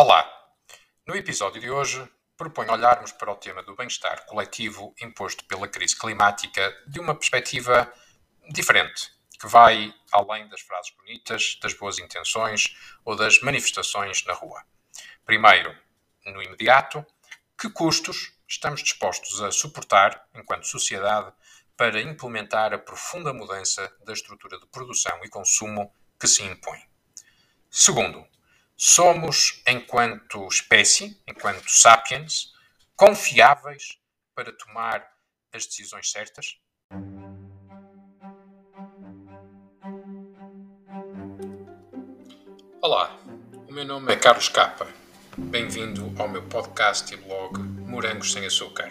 Olá! No episódio de hoje, proponho olharmos para o tema do bem-estar coletivo imposto pela crise climática de uma perspectiva diferente, que vai além das frases bonitas, das boas intenções ou das manifestações na rua. Primeiro, no imediato, que custos estamos dispostos a suportar, enquanto sociedade, para implementar a profunda mudança da estrutura de produção e consumo que se impõe? Segundo, Somos, enquanto espécie, enquanto sapiens, confiáveis para tomar as decisões certas? Olá, o meu nome é Carlos Capa. Bem-vindo ao meu podcast e blog Morangos Sem Açúcar,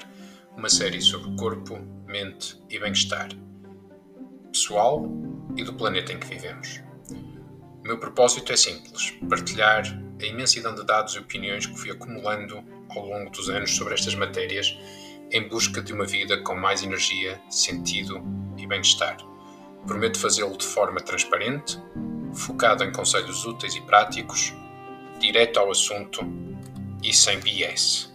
uma série sobre corpo, mente e bem-estar pessoal e do planeta em que vivemos. O meu propósito é simples: partilhar a imensidão de dados e opiniões que fui acumulando ao longo dos anos sobre estas matérias em busca de uma vida com mais energia, sentido e bem-estar. Prometo fazê-lo de forma transparente, focado em conselhos úteis e práticos, direto ao assunto e sem BS.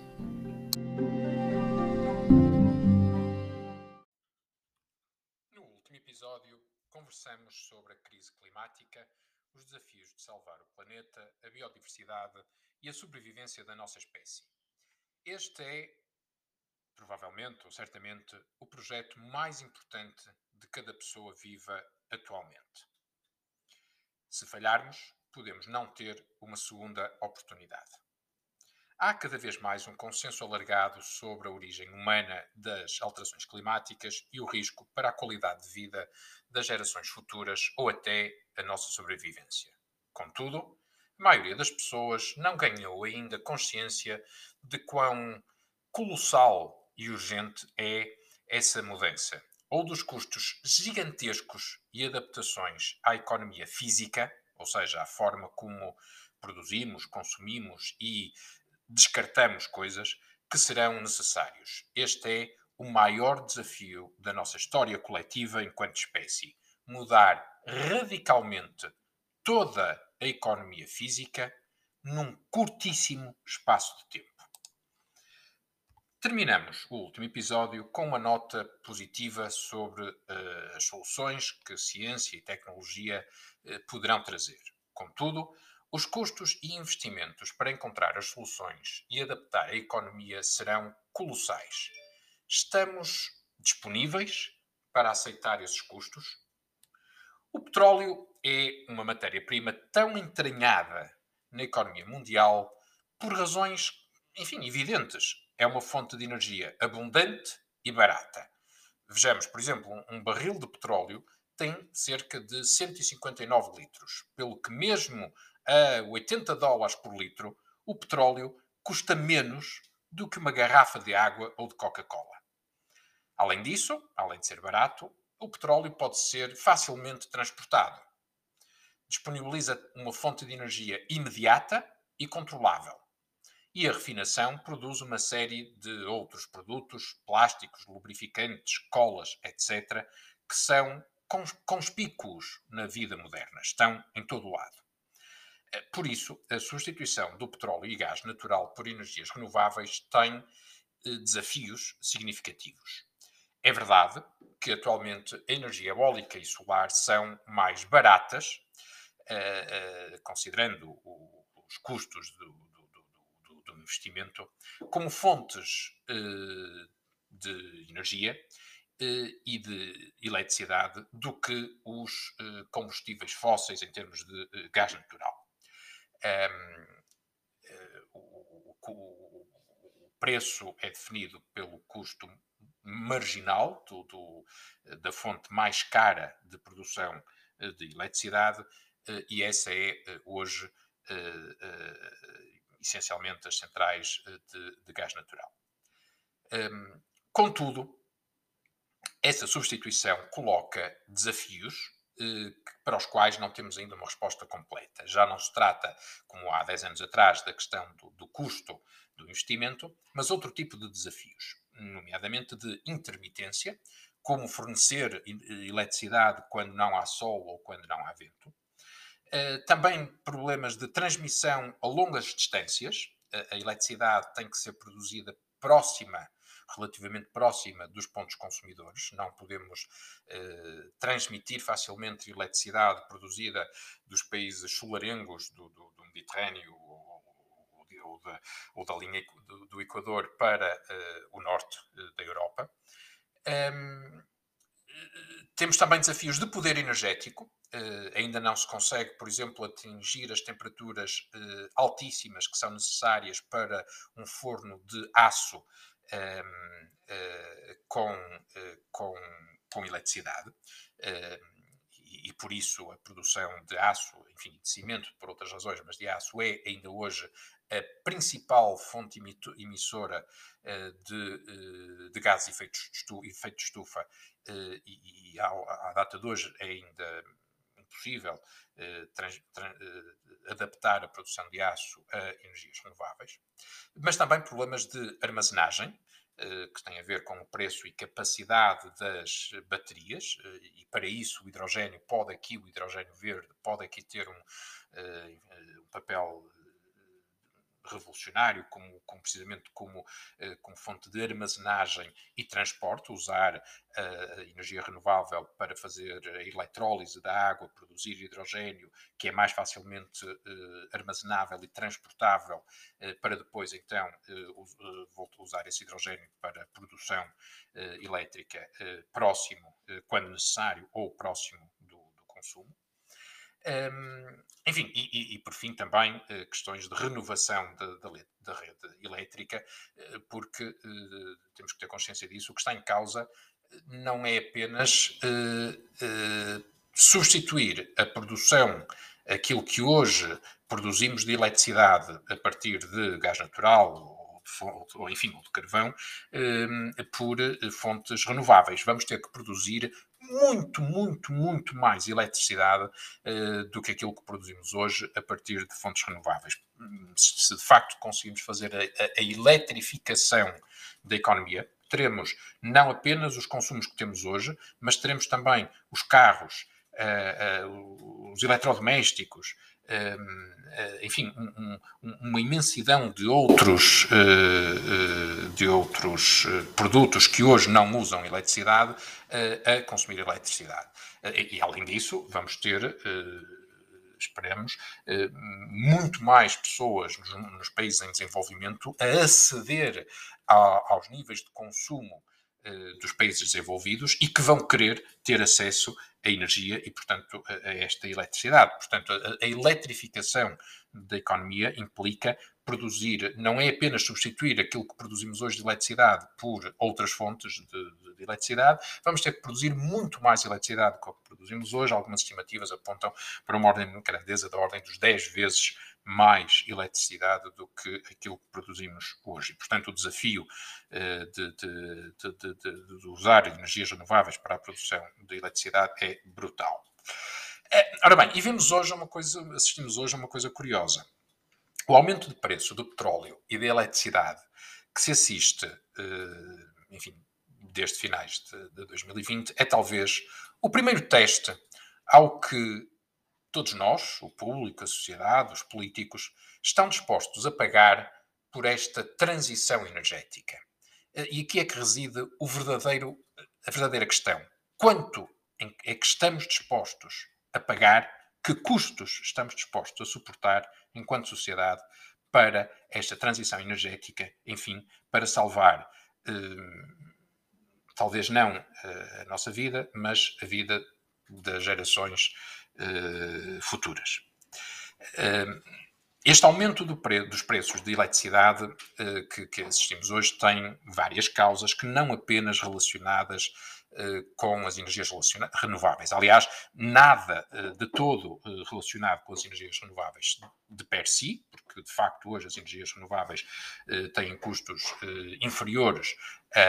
No último episódio, conversamos sobre a crise climática os desafios de salvar o planeta, a biodiversidade e a sobrevivência da nossa espécie. Este é, provavelmente ou certamente, o projeto mais importante de cada pessoa viva atualmente. Se falharmos, podemos não ter uma segunda oportunidade. Há cada vez mais um consenso alargado sobre a origem humana das alterações climáticas e o risco para a qualidade de vida das gerações futuras ou até a nossa sobrevivência. Contudo, a maioria das pessoas não ganhou ainda consciência de quão colossal e urgente é essa mudança, ou dos custos gigantescos e adaptações à economia física, ou seja, à forma como produzimos, consumimos e descartamos coisas que serão necessários. Este é o maior desafio da nossa história coletiva enquanto espécie: mudar radicalmente toda a economia física num curtíssimo espaço de tempo. Terminamos o último episódio com uma nota positiva sobre uh, as soluções que ciência e tecnologia uh, poderão trazer. Contudo, os custos e investimentos para encontrar as soluções e adaptar a economia serão colossais. Estamos disponíveis para aceitar esses custos? O petróleo é uma matéria-prima tão entranhada na economia mundial por razões, enfim, evidentes. É uma fonte de energia abundante e barata. Vejamos, por exemplo, um barril de petróleo tem cerca de 159 litros, pelo que mesmo a 80 dólares por litro, o petróleo custa menos do que uma garrafa de água ou de Coca-Cola. Além disso, além de ser barato, o petróleo pode ser facilmente transportado. Disponibiliza uma fonte de energia imediata e controlável. E a refinação produz uma série de outros produtos, plásticos, lubrificantes, colas, etc., que são conspícuos na vida moderna, estão em todo o lado. Eh, por isso, a substituição do petróleo e gás natural por energias renováveis tem eh, desafios significativos. É verdade que atualmente a energia eólica e solar são mais baratas, uh, uh, considerando os custos do, do, do, do, investimento, como fontes de energia e de eletricidade do que os combustíveis fósseis em termos de gás natural um, eh, o, o, preço é definido pelo custo marginal do, do, da fonte mais cara de produção eh, de eletricidade, eh, e essa é hoje essencialmente as centrais de, de gás natural. Um, contudo, essa substituição coloca desafios eh, para os quais não temos ainda uma resposta completa. Já não se trata, como há 10 anos atrás, da questão do, do custo do investimento, mas outro tipo de desafios, nomeadamente de intermitência, como fornecer eletricidade quando não há sol ou quando não há vento, também problemas de transmissão a longas distâncias. a eletricidade tem que ser produzida próxima relativamente próxima dos pontos consumidores. Não podemos eh, transmitir facilmente eletricidade produzida dos países solarengos do, do, do Mediterrâneo ou, ou, da, ou, da, linha do, do Equador para eh, o norte eh, da Europa. Um, temos também desafios de poder energético. Uh, ainda não se consegue, por exemplo, atingir as temperaturas uh, altíssimas que são necessárias para um forno de aço Ehm, eh, com, eh, com, com eletricidade. Ehm, e, e, por isso a produção de aço, enfim, de cimento por outras razões, mas de aço é ainda hoje a principal fonte emissora uh, de, de gases de efeito, de estufa e, e à, data de hoje é ainda impossível adaptar a produção de aço a energias renováveis, mas também problemas de armazenagem, eh, que tem a ver com o preço e capacidade das baterias, eh, e para isso o hidrogênio pode aqui, o hidrogênio verde, pode aqui ter um, eh, um papel revolucionário, como, como precisamente como, eh, como, fonte de armazenagem e transporte, usar a energia renovável para fazer a eletrólise da água, produzir hidrogênio, que é mais facilmente uh, armazenável e transportável, para depois então usar esse hidrogênio para produção elétrica próximo, quando necessário, ou próximo do, do consumo. Um, enfim, e, e, e, por fim também uh, questões de renovação da, rede elétrica, uh, porque uh, temos que ter consciência disso. O que está em causa não é apenas substituir a produção, aquilo que hoje produzimos de eletricidade a partir de gás natural ou enfim, ou de carvão, por fontes renováveis. Vamos ter que produzir muito, muito, muito mais eletricidade uh, do que aquilo que produzimos hoje a partir de fontes renováveis. Se, de facto conseguimos fazer a, a, a eletrificação da economia, teremos não apenas os consumos que temos hoje, mas teremos também os carros, uh, uh, os eletrodomésticos, enfim, um, um, uma imensidão de outros, eh, eh, de outros eh, produtos que hoje não usam eletricidade a consumir eletricidade. E, além disso, vamos ter esperemos, muito mais pessoas nos, países em desenvolvimento a aceder aos níveis de consumo dos países desenvolvidos e que vão querer ter acesso a energia e, portanto, a, a esta eletricidade. Portanto, a, a, eletrificação da economia implica produzir, não é apenas substituir aquilo que produzimos hoje de eletricidade por outras fontes de, de, de eletricidade, vamos ter que produzir muito mais eletricidade do que produzimos hoje. Algumas estimativas apontam para uma ordem de grandeza da ordem dos 10 vezes mais eletricidade do que aquilo que produzimos hoje. Portanto, o desafio uh, de, de, de, de, usar energias renováveis para a produção de eletricidade é brutal. Uh, ora bem, e vemos hoje uma coisa, assistimos hoje a uma coisa curiosa. O aumento de preço do petróleo e da eletricidade que se assiste, uh, enfim, desde finais de 2020, é talvez o primeiro teste ao que Todos nós, o público, a sociedade, os políticos, estão dispostos a pagar por esta transição energética. Eh, e aqui é que reside o verdadeiro, a verdadeira questão. Quanto é que estamos dispostos a pagar, que custos estamos dispostos a suportar enquanto sociedade para esta transição energética, enfim, para salvar, eh, talvez não eh, a nossa vida, mas a vida das gerações futuras. Uh, este aumento do pre dos preços de eletricidade uh, que, que, assistimos hoje tem várias causas que não apenas relacionadas com as energias renováveis. Aliás, nada de todo relacionado com as energias renováveis de per si, porque de facto hoje as energias renováveis têm custos inferiores à,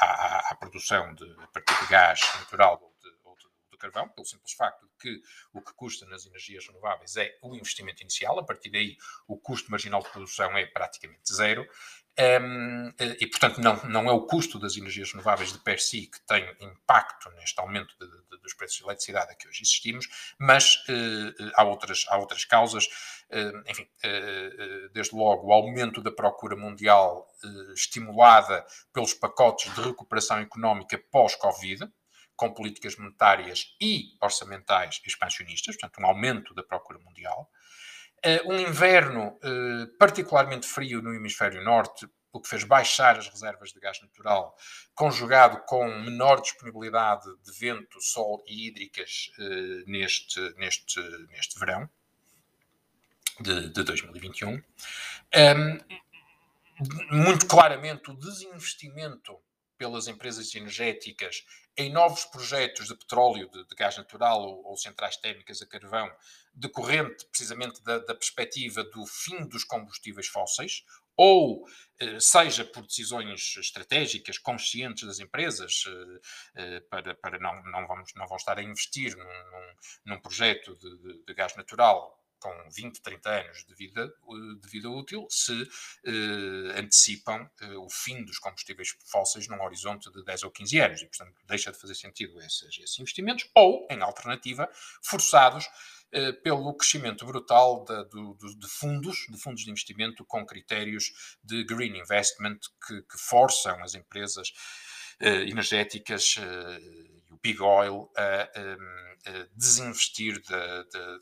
à, à, produção de, a partir de gás natural carvão, pelo simples facto de que o que custa nas energias renováveis é o investimento inicial, a partir daí o custo marginal de produção é praticamente zero. Um, e, portanto, não, não é o custo das energias renováveis de per si que tem impacto neste aumento de, de, dos preços de eletricidade a que hoje existimos, mas uh, há, outras, há outras causas. Uh, enfim, uh, desde logo, o aumento da procura mundial estimulada pelos pacotes de recuperação económica pós-Covid, com políticas monetárias e orçamentais expansionistas, portanto, um aumento da procura mundial. Uh, um inverno uh, particularmente frio no hemisfério norte, o que fez baixar as reservas de gás natural, conjugado com menor disponibilidade de vento, sol e hídricas uh, neste, neste, neste verão de, de 2021. Um, muito claramente, o desinvestimento pelas empresas energéticas em novos projetos de petróleo, de, de gás natural ou, ou, centrais térmicas a carvão, decorrente precisamente da, da, perspectiva do fim dos combustíveis fósseis, ou eh, seja por decisões estratégicas conscientes das empresas eh, eh, para, para não, não, vamos, não vão estar a investir num, num, num projeto de, de, de gás natural com 20, 30 anos de vida, de vida útil, se eh, antecipam eh, o fim dos combustíveis fósseis num horizonte de 10 ou 15 anos. E, portanto, deixa de fazer sentido esses, esses investimentos, ou, em alternativa, forçados eh, pelo crescimento brutal de, de, de, fundos, de fundos de investimento com critérios de green investment que, que forçam as empresas eh, energéticas eh, e o big oil a, a, a desinvestir de, de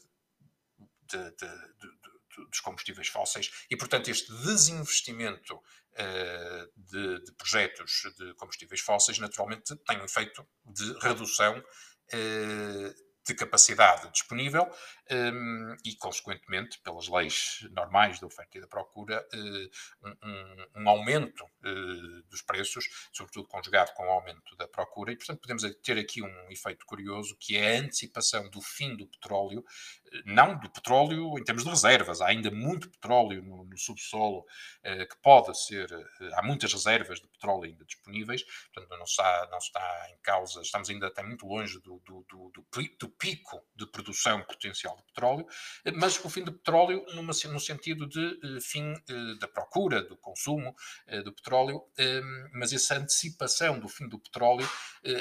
de, de, de, dos combustíveis fósseis e, portanto, este desinvestimento uh, de, projetos de combustíveis fósseis naturalmente tem um efeito de redução uh, de capacidade disponível um, e, consequentemente, pelas leis normais da oferta e da procura, uh, um, um, aumento uh, dos preços, sobretudo conjugado com o aumento da procura, e, portanto, podemos ter aqui um efeito curioso que é a antecipação do fim do petróleo, uh, não do petróleo em termos de reservas, há ainda muito petróleo no, no subsolo que pode ser, há muitas reservas de petróleo ainda disponíveis, portanto, não está, não está em causa, estamos ainda até muito longe do, do, do, do pico de produção potencial de petróleo, mas o fim do petróleo numa, no sentido de uh, fim uh, da procura, do consumo uh, do petróleo, mas essa antecipação do fim do petróleo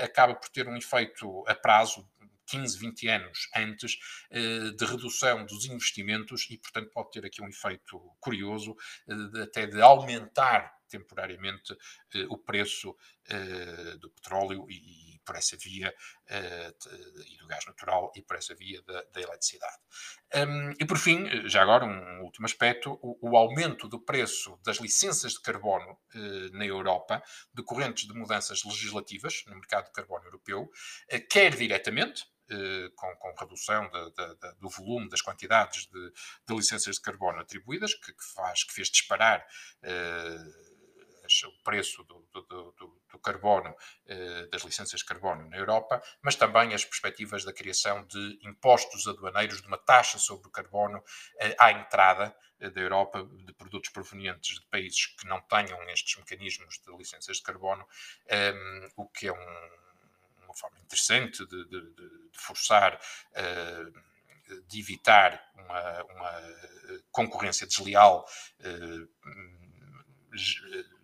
acaba por ter um efeito a prazo 15, 20 anos antes de redução dos investimentos e, portanto, pode ter aqui um efeito curioso até de aumentar temporariamente o preço do petróleo e, por essa via uh, e do gás natural e por essa via da, da eletricidade. Um, e por fim, já agora um último aspecto, o, o aumento do preço das licenças de carbono uh, na Europa, decorrentes de mudanças legislativas no mercado de carbono europeu, uh, quer diretamente, com, com, redução de, de, de, do volume das quantidades de, licenças de carbono atribuídas, que, que, faz, que fez disparar uh, o preço do, do, do, do carbono, eh, das licenças de carbono na Europa, mas também as perspectivas da criação de impostos aduaneiros, de uma taxa sobre o carbono eh, à entrada eh, da Europa de produtos provenientes de países que não tenham estes mecanismos de licenças de carbono, ehm, o que é um, uma forma interessante de, de, de forçar de evitar uma, uma concorrência desleal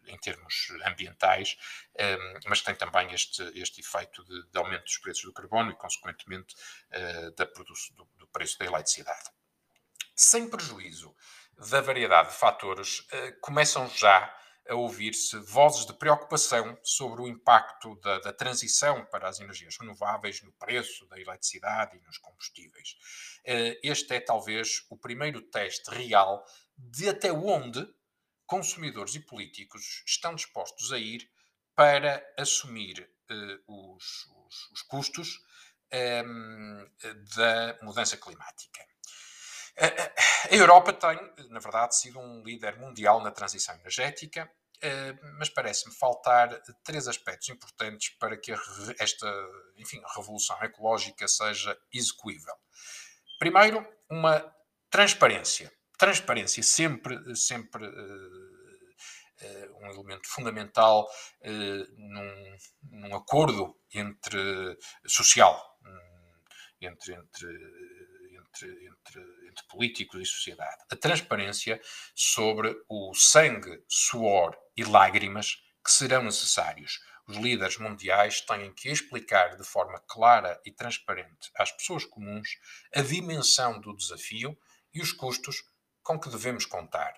em termos ambientais, ehm, mas tem também este, este efeito de, de aumento dos preços do carbono e, consequentemente, eh, da do, do preço da eletricidade. Sem prejuízo da variedade de fatores, eh, começam já a ouvir-se vozes de preocupação sobre o impacto da, da, transição para as energias renováveis no preço da eletricidade e nos combustíveis. Eh, este é talvez o primeiro teste real de até onde consumidores e políticos estão dispostos a ir para assumir uh, os, os, os, custos um, ehm, da mudança climática. A Europa tem, na verdade, sido um líder mundial na transição energética, eh, mas parece-me faltar três aspectos importantes para que esta enfim, revolução ecológica seja execuível. Primeiro, uma transparência transparência, sempre, sempre uh, um elemento fundamental uh, num, num, acordo entre social, um, entre, entre, entre, entre, entre políticos e sociedade. A transparência sobre o sangue, suor e lágrimas que serão necessários. Os líderes mundiais têm que explicar de forma clara e transparente às pessoas comuns a dimensão do desafio e os custos com que devemos contar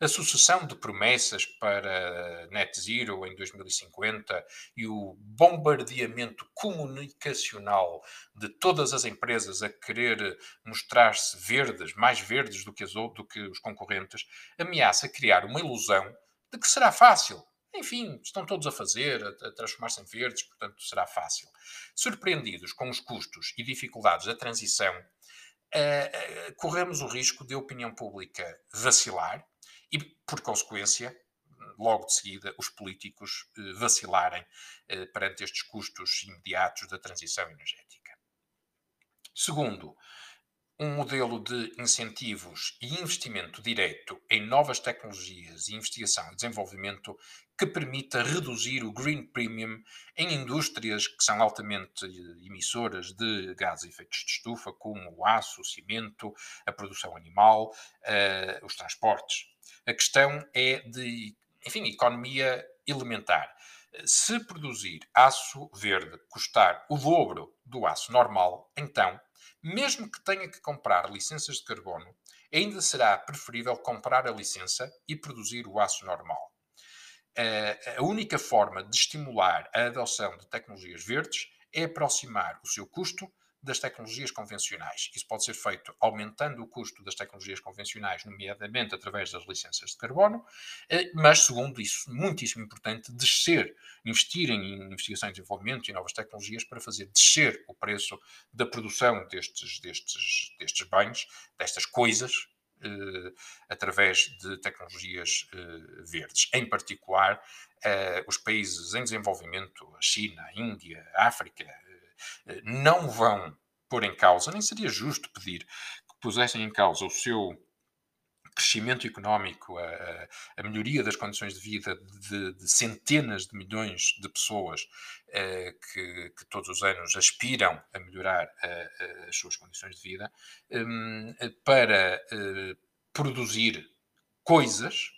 a sucessão de promessas para net zero em 2050 e o bombardeamento comunicacional de todas as empresas a querer mostrar-se verdes, mais verdes do que, as, do que os concorrentes, ameaça criar uma ilusão de que será fácil. Enfim, estão todos a fazer, a, a transformar-se em verdes, portanto será fácil. Surpreendidos com os custos e dificuldades da transição, uh, uh, corremos o risco de a opinião pública vacilar e, por consequência, logo de seguida, os políticos eh, vacilarem eh, perante estes custos imediatos da transição energética. Segundo, um modelo de incentivos e investimento direto em novas tecnologias e investigação e desenvolvimento que permita reduzir o green premium em indústrias que são altamente emissoras de gases de efeitos de estufa, como o aço, o cimento, a produção animal, uh, os transportes. A questão é de, enfim, economia elementar. Se produzir aço verde custar o dobro do aço normal, então, mesmo que tenha que comprar licenças de carbono, ainda será preferível comprar a licença e produzir o aço normal. A única forma de estimular a adoção de tecnologias verdes é aproximar o seu custo das tecnologias convencionais. Isso pode ser feito aumentando o custo das tecnologias convencionais, nomeadamente através das licenças de carbono, eh, mas, segundo isso, muitíssimo importante, descer, investir em investigação e desenvolvimento e novas tecnologias para fazer descer o preço da produção destes, destes, destes bens, destas coisas, eh, através de tecnologias eh, verdes. Em particular, os países em desenvolvimento, a China, a Índia, a África, não vão pôr em causa, nem seria justo pedir que pusessem em causa o seu crescimento económico, a, a, melhoria das condições de vida de, de centenas de milhões de pessoas eh, que, que, todos os anos aspiram a melhorar eh, as suas condições de vida, um, para eh, produzir coisas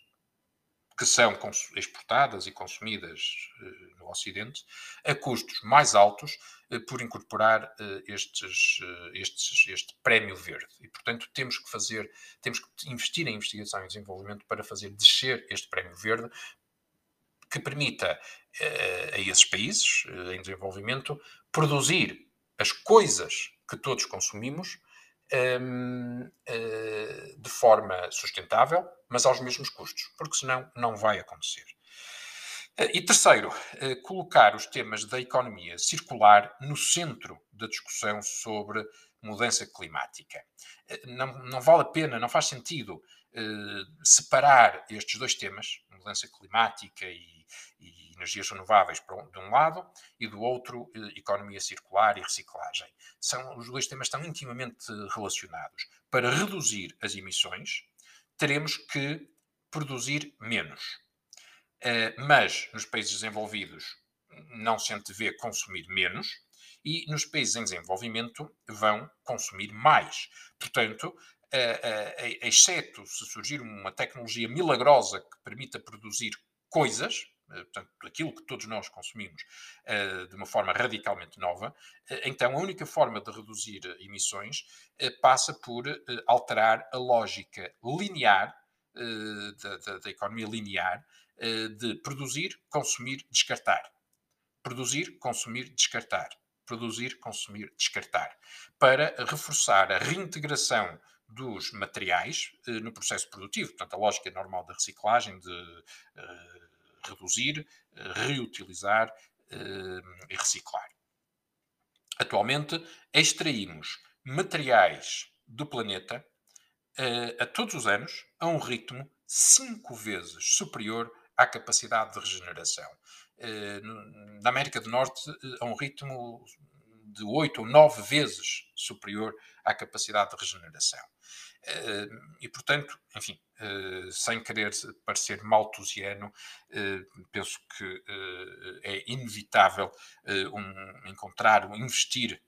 que são exportadas e consumidas uh, no Ocidente a custos mais altos uh, por incorporar uh, estes, estes, este prémio verde. E, portanto, temos que fazer, temos que investir em investigação e desenvolvimento para fazer descer este prémio verde que permita a esses países em desenvolvimento produzir as coisas que todos consumimos um, uh, de forma sustentável, mas aos mesmos custos, porque senão não vai acontecer. Uh, e terceiro, uh, colocar os temas da economia circular no centro da discussão sobre mudança climática. Não, não, vale a pena, não faz sentido separar estes dois temas, mudança climática e, e energias renováveis de um lado e do outro eh, economia circular e reciclagem. São, os dois temas estão intimamente relacionados. Para reduzir as emissões, teremos que produzir menos. Uh, mas nos países desenvolvidos não se antevê consumir menos e nos países em desenvolvimento vão consumir mais. Portanto, exceto se surgir uma tecnologia milagrosa que permita produzir coisas, eh, portanto, aquilo que todos nós consumimos uh, de uma forma radicalmente nova, uh, então a única forma de reduzir emissões passa por alterar a lógica linear da, da, da, economia linear de produzir, consumir, descartar. Produzir, consumir, descartar. Produzir, consumir, descartar. Para reforçar a reintegração dos materiais no processo produtivo. Portanto, a lógica normal da reciclagem, de reduzir, eh, reutilizar eh, e reciclar. Atualmente, extraímos materiais do planeta eh, a todos os anos a um ritmo cinco vezes superior à capacidade de regeneração. Na América do Norte, a um ritmo de 8 ou 9 vezes superior à capacidade de regeneração. Eh, e, portanto, enfim, eh, sem querer parecer maltusiano, eh, penso que é inevitável encontrar, investir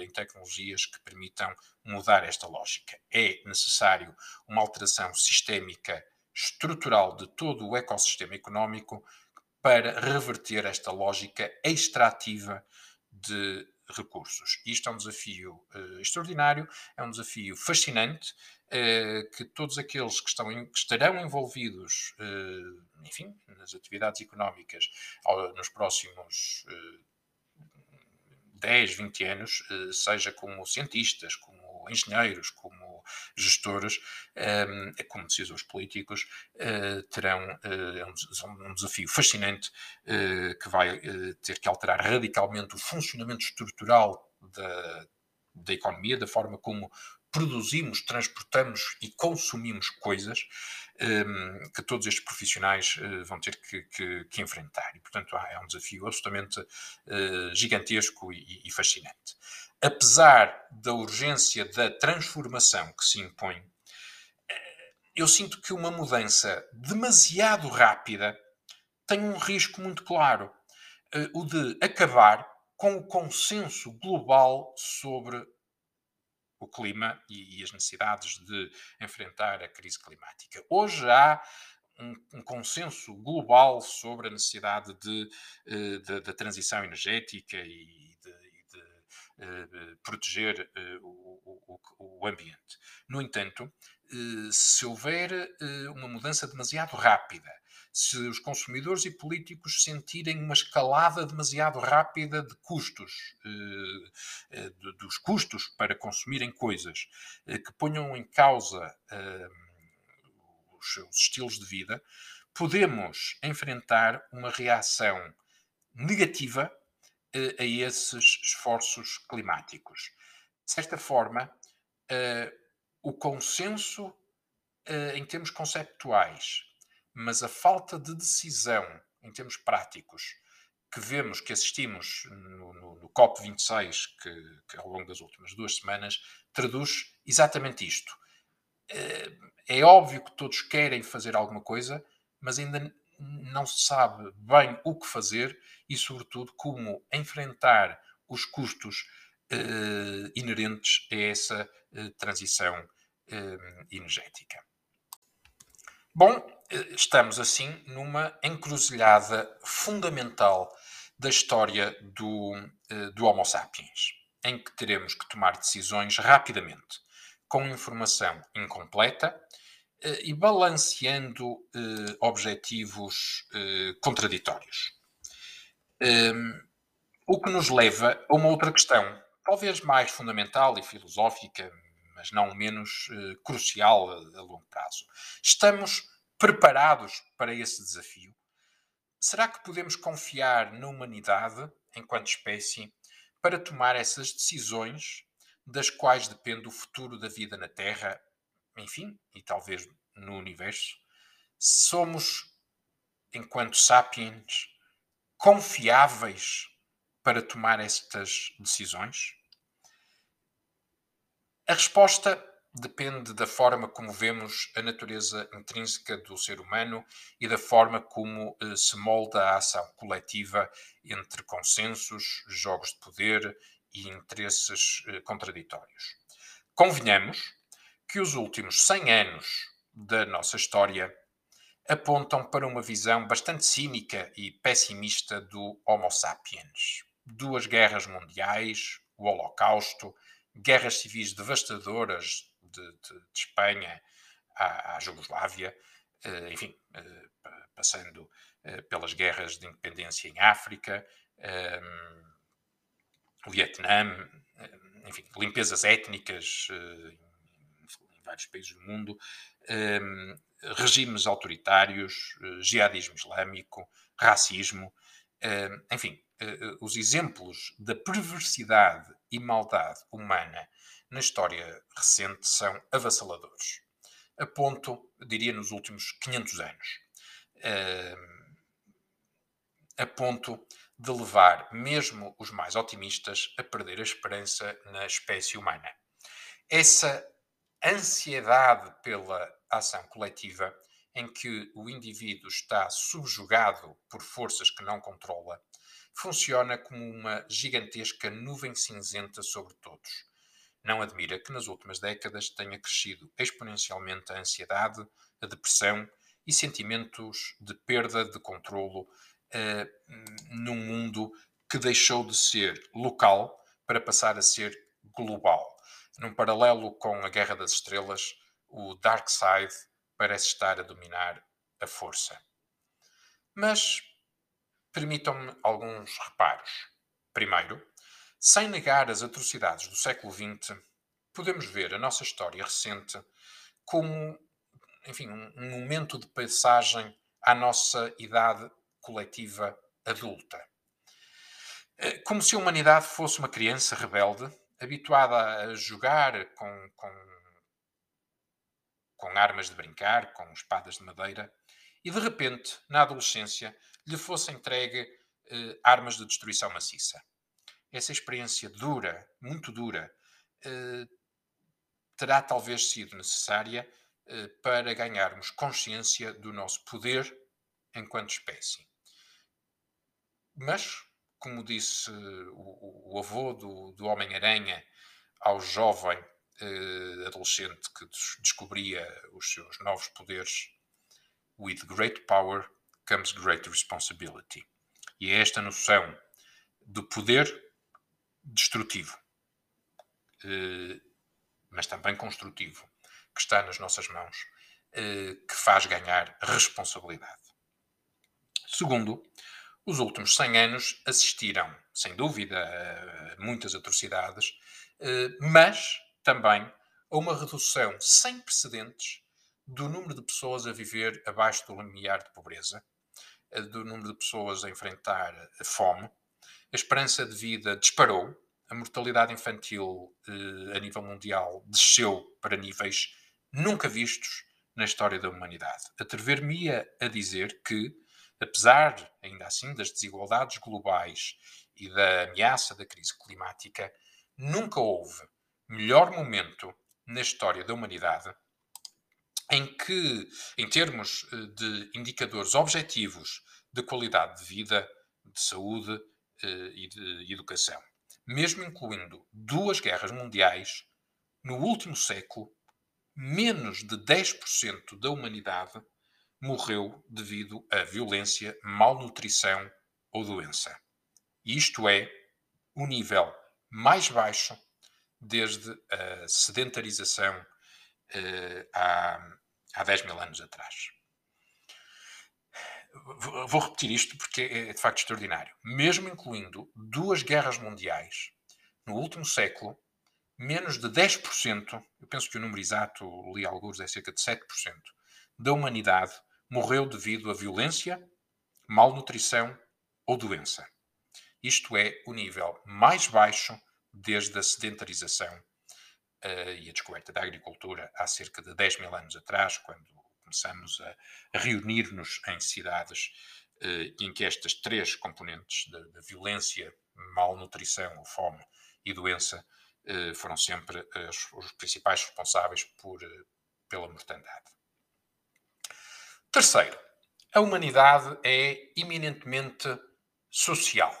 em tecnologias que permitam mudar esta lógica. É necessário uma alteração sistémica estrutural de todo o ecossistema económico para reverter esta lógica extrativa de recursos. Isto é um desafio uh, extraordinário, é um desafio fascinante, uh, que todos aqueles que, estão que estarão envolvidos, uh, enfim, nas atividades económicas nos próximos 10, 20 anos, seja como cientistas, como engenheiros, como gestores, ehm, como decisores políticos, eh, terão eh, é um desafio fascinante eh, que vai ter que alterar radicalmente o funcionamento estrutural da, da economia, da forma como produzimos, transportamos e consumimos coisas um, ehm, que todos estes profissionais uh, vão ter que, que, que, enfrentar. E, portanto, é um desafio absolutamente uh, gigantesco e, e, fascinante apesar da urgência da transformação que se impõe, eu sinto que uma mudança demasiado rápida tem um risco muito claro: eh, o de acabar com o consenso global sobre o clima e, as necessidades de enfrentar a crise climática. Hoje há um, um consenso global sobre a necessidade de, eh, da transição energética e eh, proteger eh, o, o, o, ambiente. No entanto, eh, se houver uma mudança demasiado rápida, se os consumidores e políticos sentirem uma escalada demasiado rápida de custos, dos custos para consumirem coisas que ponham em causa os seus estilos de vida, podemos enfrentar uma reação negativa a esses esforços climáticos. De certa forma, o consenso em termos conceptuais, mas a falta de decisão em termos práticos que vemos, que assistimos no, no, no COP26, que, que, ao longo das últimas duas semanas, traduz exatamente isto. É óbvio que todos querem fazer alguma coisa, mas ainda não se sabe bem o que fazer e, sobretudo, como enfrentar os custos eh, inerentes a essa eh, transição eh, energética. Bom, estamos assim numa encruzilhada fundamental da história do, do Homo sapiens, em que teremos que tomar decisões rapidamente, com informação incompleta e balanceando eh, objetivos eh, contraditórios. Um, o que nos leva a uma outra questão, talvez mais fundamental e filosófica, mas não menos crucial a, longo prazo. Estamos preparados para esse desafio? Será que podemos confiar na humanidade, enquanto espécie, para tomar essas decisões das quais depende o futuro da vida na Terra enfim, e talvez no universo, somos, enquanto sapiens, confiáveis para tomar estas decisões? A resposta depende da forma como vemos a natureza intrínseca do ser humano e da forma como eh, se molda a ação coletiva entre consensos, jogos de poder e interesses eh, contraditórios. Convenhamos que os últimos 100 anos da nossa história apontam para uma visão bastante cínica e pessimista do Homo sapiens. Duas guerras mundiais, o Holocausto, guerras civis devastadoras de, de, de Espanha à, à Jugoslávia, eh, enfim, eh, passando eh, pelas guerras de independência em África, o Vietnã, enfim, limpezas étnicas vários países do mundo, um, regimes autoritários, uh, jihadismo islâmico, racismo, um, enfim, uh, os exemplos da perversidade e maldade humana na história recente são avassaladores. A ponto, diria, nos últimos 500 anos. Um, a ponto de levar mesmo os mais otimistas a perder a esperança na espécie humana. Essa ansiedade pela ação coletiva, em que o indivíduo está subjugado por forças que não controla, funciona como uma gigantesca nuvem cinzenta sobre todos. Não admira que nas últimas décadas tenha crescido exponencialmente a ansiedade, a depressão e sentimentos de perda de controlo uh, num mundo que deixou de ser local para passar a ser global. Num paralelo com a Guerra das Estrelas, o Dark Side parece estar a dominar a força. Mas permitam-me alguns reparos. Primeiro, sem negar as atrocidades do século XX, podemos ver a nossa história recente como, enfim, um momento de passagem à nossa idade coletiva adulta. Eh, como se a humanidade fosse uma criança rebelde, habituada a jogar com, com, com armas de brincar, com espadas de madeira, e de repente, na adolescência, lhe fosse entregue eh, armas de destruição maciça. Essa experiência dura, muito dura, eh, terá talvez sido necessária eh, para ganharmos consciência do nosso poder enquanto espécie. Mas, como disse o, o avô do, do Homem-Aranha ao jovem eh, adolescente que descobria os seus novos poderes, with great power comes great responsibility. E é esta noção do poder destrutivo, eh, mas também construtivo, que está nas nossas mãos, eh, que faz ganhar responsabilidade. Segundo, os últimos 100 anos assistiram, sem dúvida, a muitas atrocidades, eh, mas também a uma redução sem precedentes do número de pessoas a viver abaixo do limiar de pobreza, eh, do número de pessoas a enfrentar a fome. A esperança de vida disparou, a mortalidade infantil eh, a nível mundial desceu para níveis nunca vistos na história da humanidade. Atrever-me-ia a dizer que apesar, ainda assim, das desigualdades globais e da ameaça da crise climática, nunca houve melhor momento na história da humanidade em que, em termos eh, de indicadores objetivos de qualidade de vida, de saúde eh, e de educação, mesmo incluindo duas guerras mundiais, no último século, menos de 10% da humanidade morreu devido a violência, malnutrição ou doença. Isto é o nível mais baixo desde a sedentarização uh, há, há 10 mil anos atrás. Vou repetir isto porque é de facto extraordinário. Mesmo incluindo duas guerras mundiais, no último século, menos de 10%, eu penso que o número exato, li alguns, é cerca de 7%, da humanidade morreu devido a violência, malnutrição ou doença. Isto é o nível mais baixo desde a sedentarização uh, e a descoberta da agricultura há cerca de 10 mil anos atrás, quando começamos a, reunir-nos em cidades uh, em que estas três componentes da violência, malnutrição ou fome e doença uh, foram sempre os, os principais responsáveis por, pela mortandade. Terceiro, a humanidade é eminentemente social.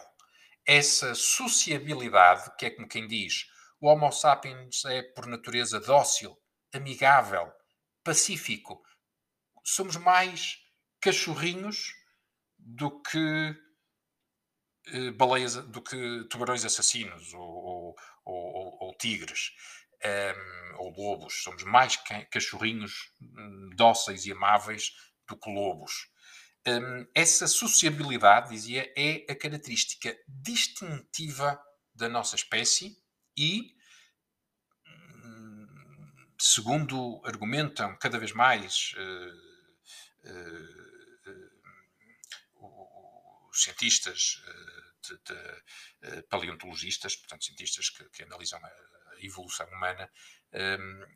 Essa sociabilidade, que é como quem diz, o Homo sapiens é por natureza dócil, amigável, pacífico. Somos mais cachorrinhos do que eh, baleias, do que tubarões assassinos ou, ou, ou, ou tigres um, ehm, ou lobos. Somos mais cachorrinhos hum, dóceis e amáveis do que lobos. Um, essa sociabilidade, dizia, é a característica distintiva da nossa espécie e, hum, segundo argumentam cada vez mais uh, uh, uh, os cientistas de, de, paleontologistas, portanto, cientistas que, que analisam a, evolução humana, um, eh, eh, eh,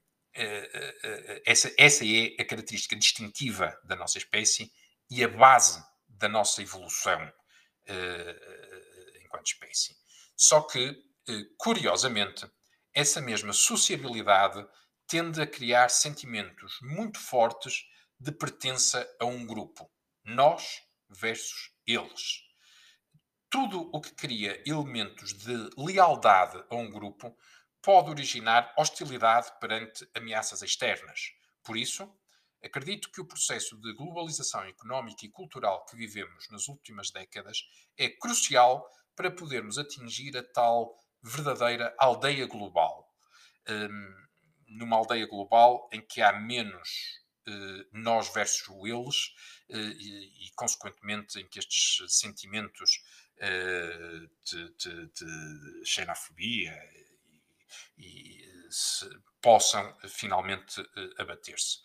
essa, essa é a característica distintiva da nossa espécie e a base da nossa evolução enquanto espécie. Só que, eh, curiosamente, essa mesma sociabilidade tende a criar sentimentos muito fortes de pertença a um grupo. Nós versus eles. Tudo o que cria elementos de lealdade a um grupo pode originar hostilidade perante ameaças externas. Por isso, acredito que o processo de globalização económica e cultural que vivemos nas últimas décadas é crucial para podermos atingir a tal verdadeira aldeia global. Um, numa aldeia global em que há menos uh, nós versus eles uh, e, e, consequentemente, em que estes sentimentos uh, de, de, de, xenofobia e, e possam finalmente abater-se.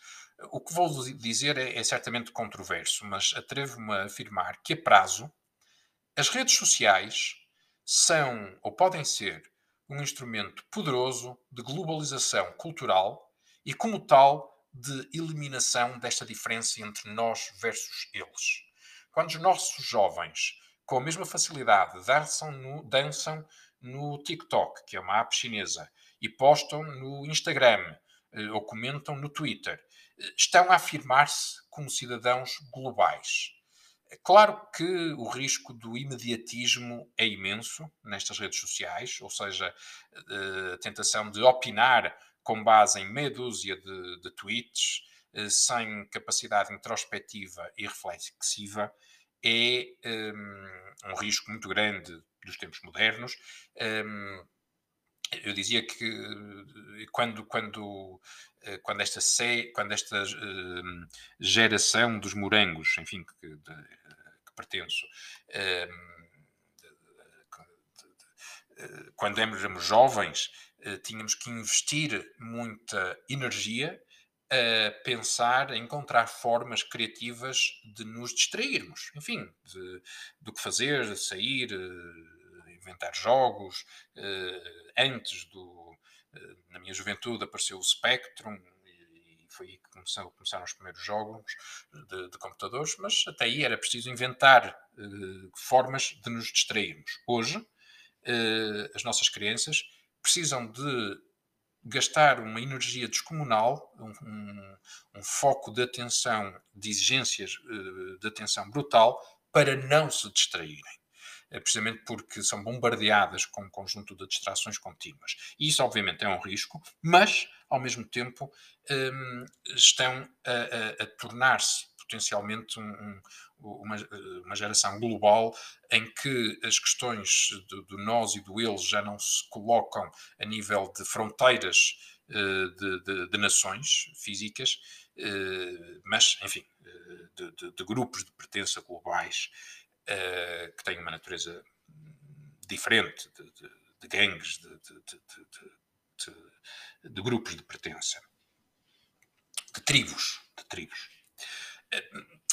O que vou dizer é, é certamente controverso, mas atrevo-me a afirmar que a prazo as redes sociais são ou podem ser um instrumento poderoso de globalização cultural e, como tal, de eliminação desta diferença entre nós versus eles. Quando os nossos jovens, com a mesma facilidade, dançam no, dançam no TikTok, que é uma app chinesa, e postam no Instagram eh, ou comentam no Twitter, eh, estão a afirmar-se como cidadãos globais. É claro que o risco do imediatismo é imenso nestas redes sociais, ou seja, eh, a tentação de opinar com base em meia dúzia de, de tweets, sem capacidade introspectiva e reflexiva, é um, ehm, um risco muito grande dos tempos modernos. Um, ehm, eu dizia que eh, quando, quando, quando esta, quando esta uh, geração dos morangos, enfim, que, de, que pertenço, uh, quando éramos jovens, uh, tínhamos que investir muita energia a pensar, a encontrar formas criativas de nos distrairmos, enfim, de, do que fazer, sair, inventar jogos. antes do, na minha juventude apareceu o Spectrum e foi aí que começou, começaram os primeiros jogos de, de, computadores, mas até aí era preciso inventar formas de nos distrairmos. Hoje, as nossas crianças precisam de gastar uma energia descomunal, um, um, um foco de atenção, de exigências de atenção brutal, para não se distraírem. É precisamente porque são bombardeadas com um conjunto de distrações contínuas. E isso, obviamente, é um risco, mas, ao mesmo tempo, um, estão a, a, a tornar-se potencialmente um, uma, uma, geração global em que as questões do, do, nós e do eles já não se colocam a nível de fronteiras uh, de, de, de, nações físicas, uh, mas, enfim, uh, de, de, grupos de pertença globais que têm uma natureza diferente, de, gangues, de, grupos de pertença, de tribos, de tribos.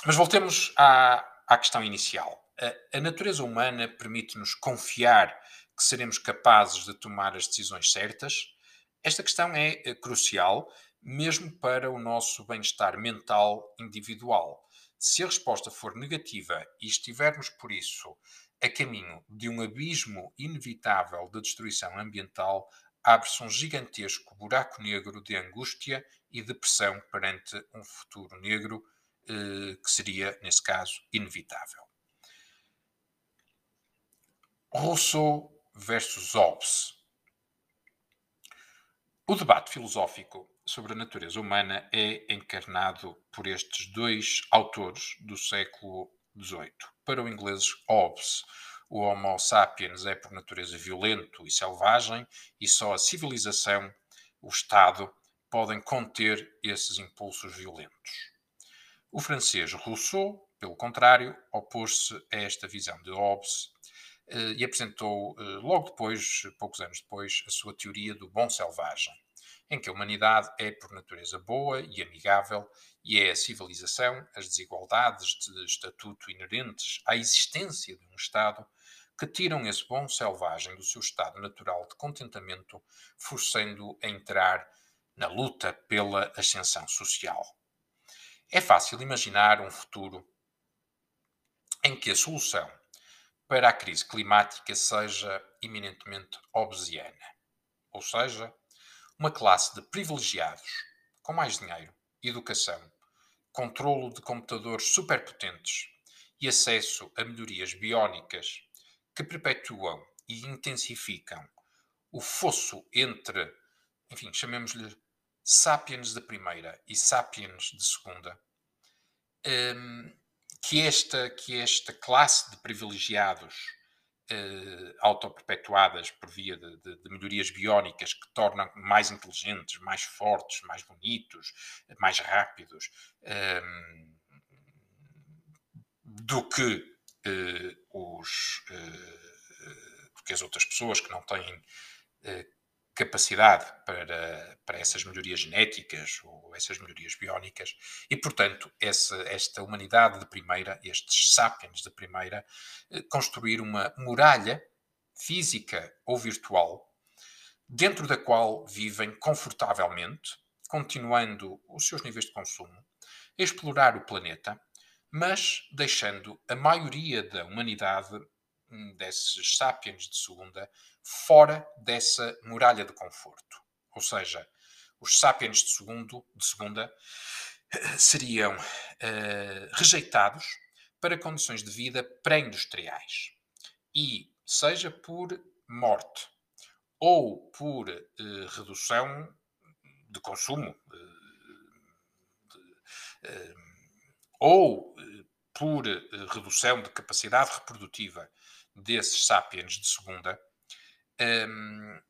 Mas voltemos à, à questão inicial. A, a natureza humana permite-nos confiar que seremos capazes de tomar as decisões certas? Esta questão é eh, crucial, mesmo para o nosso bem-estar mental individual. Se a resposta for negativa e estivermos, por isso, a caminho de um abismo inevitável de destruição ambiental, abre-se um gigantesco buraco negro de angústia e depressão perante um futuro negro eh, que seria, nesse caso, inevitável. Rousseau versus Hobbes. O debate filosófico sobre a natureza humana é encarnado por estes dois autores do século XVIII. Para o inglês Hobbes, o Homo sapiens é por natureza violento e selvagem e só a civilização, o Estado, podem conter esses impulsos violentos. O francês Rousseau, pelo contrário, opôs-se a esta visão de Hobbes eh, e apresentou eh, logo depois, poucos anos depois, a sua teoria do bom selvagem, em que a humanidade é por natureza boa e amigável e é a civilização, as desigualdades de estatuto inerentes à existência de um Estado que tiram esse bom selvagem do seu estado natural de contentamento, forçando-o a entrar na luta pela ascensão social. É fácil imaginar um futuro em que a solução para a crise climática seja eminentemente obesiana, ou seja, uma classe de privilegiados com mais dinheiro, educação, controlo de computadores superpotentes e acesso a melhorias biónicas que perpetuam e intensificam o fosso entre, enfim, chamemos-lhe sapiens de primeira e sapiens de segunda, um, que, esta, que esta classe de privilegiados uh, autoperpetuadas por via de, de, de, melhorias biónicas que tornam mais inteligentes, mais fortes, mais bonitos, mais rápidos, um, do que uh, os uh, do que as outras pessoas que não têm capacidade para, para essas melhorias genéticas ou essas melhorias biónicas e, portanto, essa, esta humanidade de primeira, estes sapiens de primeira, eh, construir uma muralha física ou virtual dentro da qual vivem confortavelmente, continuando os seus níveis de consumo, explorar o planeta, mas deixando a maioria da humanidade desses sapiens de segunda fora dessa muralha de conforto. Ou seja, os sapiens de, segundo, de segunda eh, seriam uh, rejeitados para condições de vida pré-industriais. E seja por morte ou por uh, redução de consumo, uh, de, ou por redução de capacidade reprodutiva desses sapiens de segunda, um,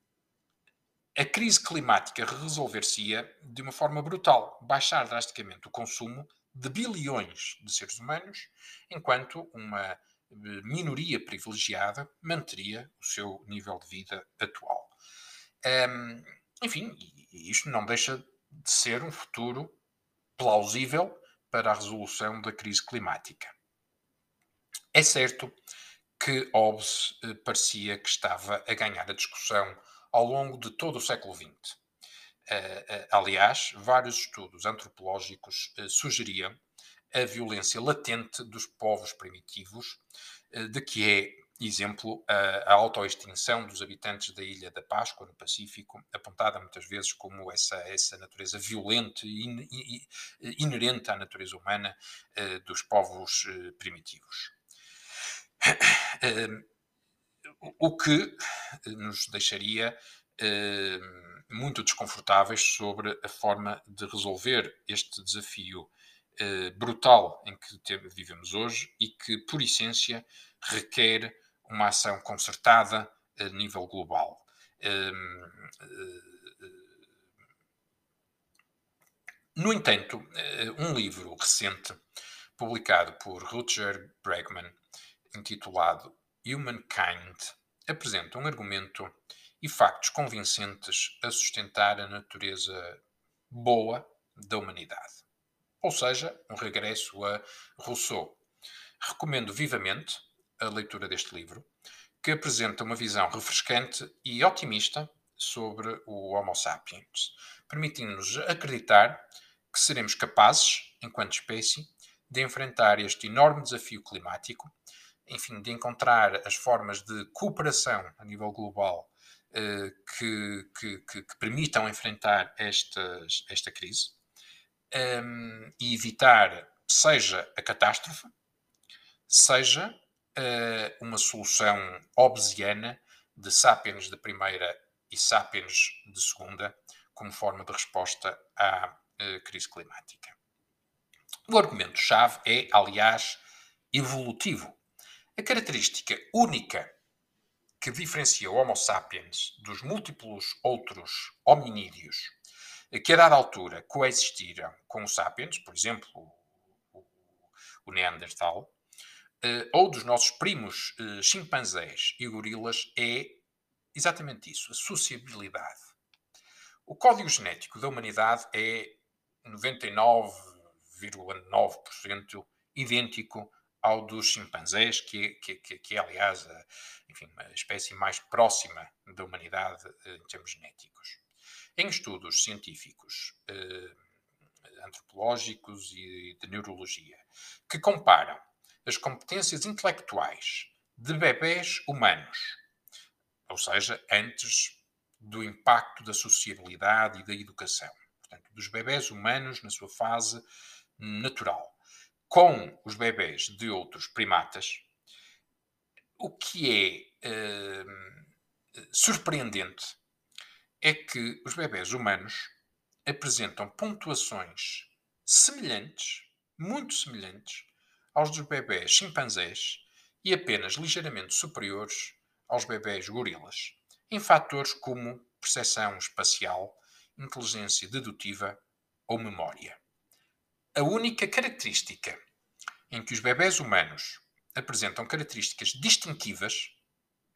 a crise climática resolver-se-ia de uma forma brutal, baixar drasticamente o consumo de bilhões de seres humanos, enquanto uma eh, minoria privilegiada manteria o seu nível de vida atual. Um, enfim, isto não deixa de ser um futuro plausível para a resolução da crise climática. É certo que Hobbes eh, parecia que estava a ganhar a discussão ao longo de todo o século XX. Uh, uh, aliás, vários estudos antropológicos sugeriam a violência latente dos povos primitivos, de que é exemplo a, autoextinção dos habitantes da Ilha da Páscoa, no Pacífico, apontada muitas vezes como essa, essa natureza violenta e in, in, inerente à natureza humana dos povos primitivos. O que nos deixaria muito desconfortáveis sobre a forma de resolver este desafio eh, brutal em que vivemos hoje e que, por essência, requer uma ação concertada a nível global. Eh, no entanto, eh, um livro recente, publicado por Rutger Bregman, intitulado Humankind, apresenta um argumento e factos convincentes a sustentar a natureza boa da humanidade. Ou seja, um regresso a Rousseau. Recomendo vivamente a leitura deste livro, que apresenta uma visão refrescante e otimista sobre o Homo sapiens, permitindo-nos acreditar que seremos capazes, enquanto espécie, de enfrentar este enorme desafio climático enfim, de encontrar as formas de cooperação a nível global uh, que, que, que, que, permitam enfrentar estas, esta crise um, ehm, e evitar, seja a catástrofe, seja uh, uma solução obesiana de sapiens de primeira e sapiens de segunda como forma de resposta à uh, crise climática. O argumento-chave é, aliás, evolutivo a característica única que diferencia o Homo sapiens dos múltiplos outros hominídeos que a dada altura coexistiram com os sapiens, por exemplo, o, Neandertal, eh, ou dos nossos primos eh, chimpanzés e gorilas, é exatamente isso, a sociabilidade. O código genético da humanidade é 99,9% idêntico ao dos chimpanzés, que, que, que, que é, aliás, a, enfim, a espécie mais próxima da humanidade eh, em termos genéticos. Em estudos científicos, eh, antropológicos e de neurologia, que comparam as competências intelectuais de bebés humanos, ou seja, antes do impacto da sociabilidade e da educação. Portanto, dos bebés humanos na sua fase natural, com os bebés de outros primatas, o que é uh, surpreendente é que os bebés humanos apresentam pontuações semelhantes, muito semelhantes, aos dos bebés chimpanzés e apenas ligeiramente superiores aos bebés gorilas, em fatores como percepção espacial, inteligência dedutiva ou memória. A única característica em que os bebés humanos apresentam características distintivas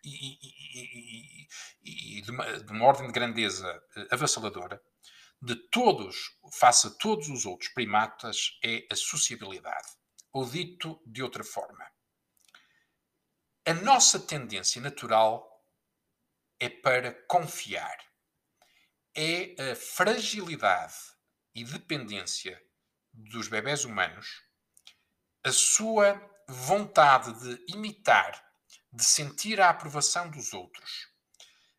e, e, e, e de, uma, de, uma, ordem de grandeza eh, avassaladora de todos, face a todos os outros primatas, é a sociabilidade. Ou dito de outra forma, a nossa tendência natural é para confiar. É a fragilidade e dependência dos bebés humanos, a sua vontade de imitar, de sentir a aprovação dos outros,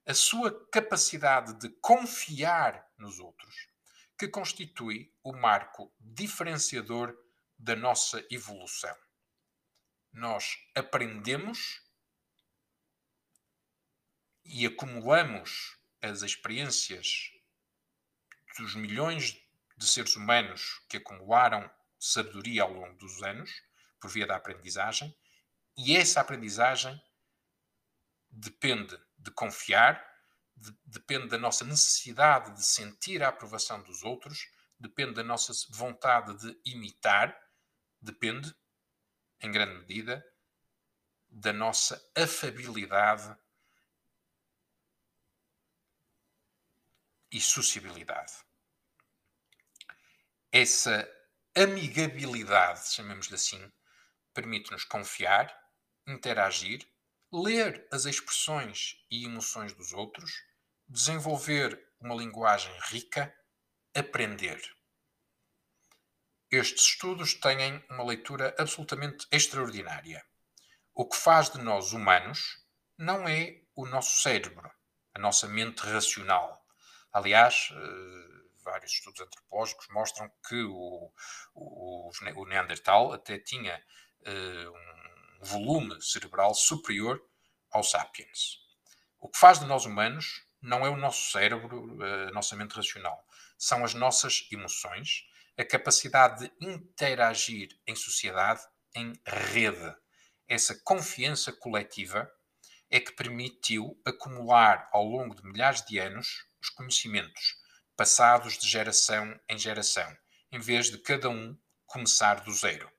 a sua capacidade de confiar nos outros, que constitui o marco diferenciador da nossa evolução. Nós aprendemos e acumulamos as experiências dos milhões de seres humanos que acumularam sabedoria ao longo dos anos, por via da aprendizagem, e essa aprendizagem depende de confiar, de, depende da nossa necessidade de sentir a aprovação dos outros, depende da nossa vontade de imitar, depende, em grande medida, da nossa afabilidade e sociabilidade. Essa amigabilidade, chamemos-lhe assim, permite-nos confiar, interagir, ler as expressões e emoções dos outros, desenvolver uma linguagem rica, aprender. Estes estudos têm uma leitura absolutamente extraordinária. O que faz de nós humanos não é o nosso cérebro, a nossa mente racional. Aliás, eh, vários estudos antropológicos mostram que o, o, o Neandertal até tinha uh, um volume cerebral superior ao Sapiens. O que faz de nós humanos não é o nosso cérebro, eh, a nossa mente racional. São as nossas emoções, a capacidade de interagir em sociedade, em rede. Essa confiança coletiva é que permitiu acumular ao longo de milhares de anos os conhecimentos passados de geração em geração, em vez de cada um começar do zero.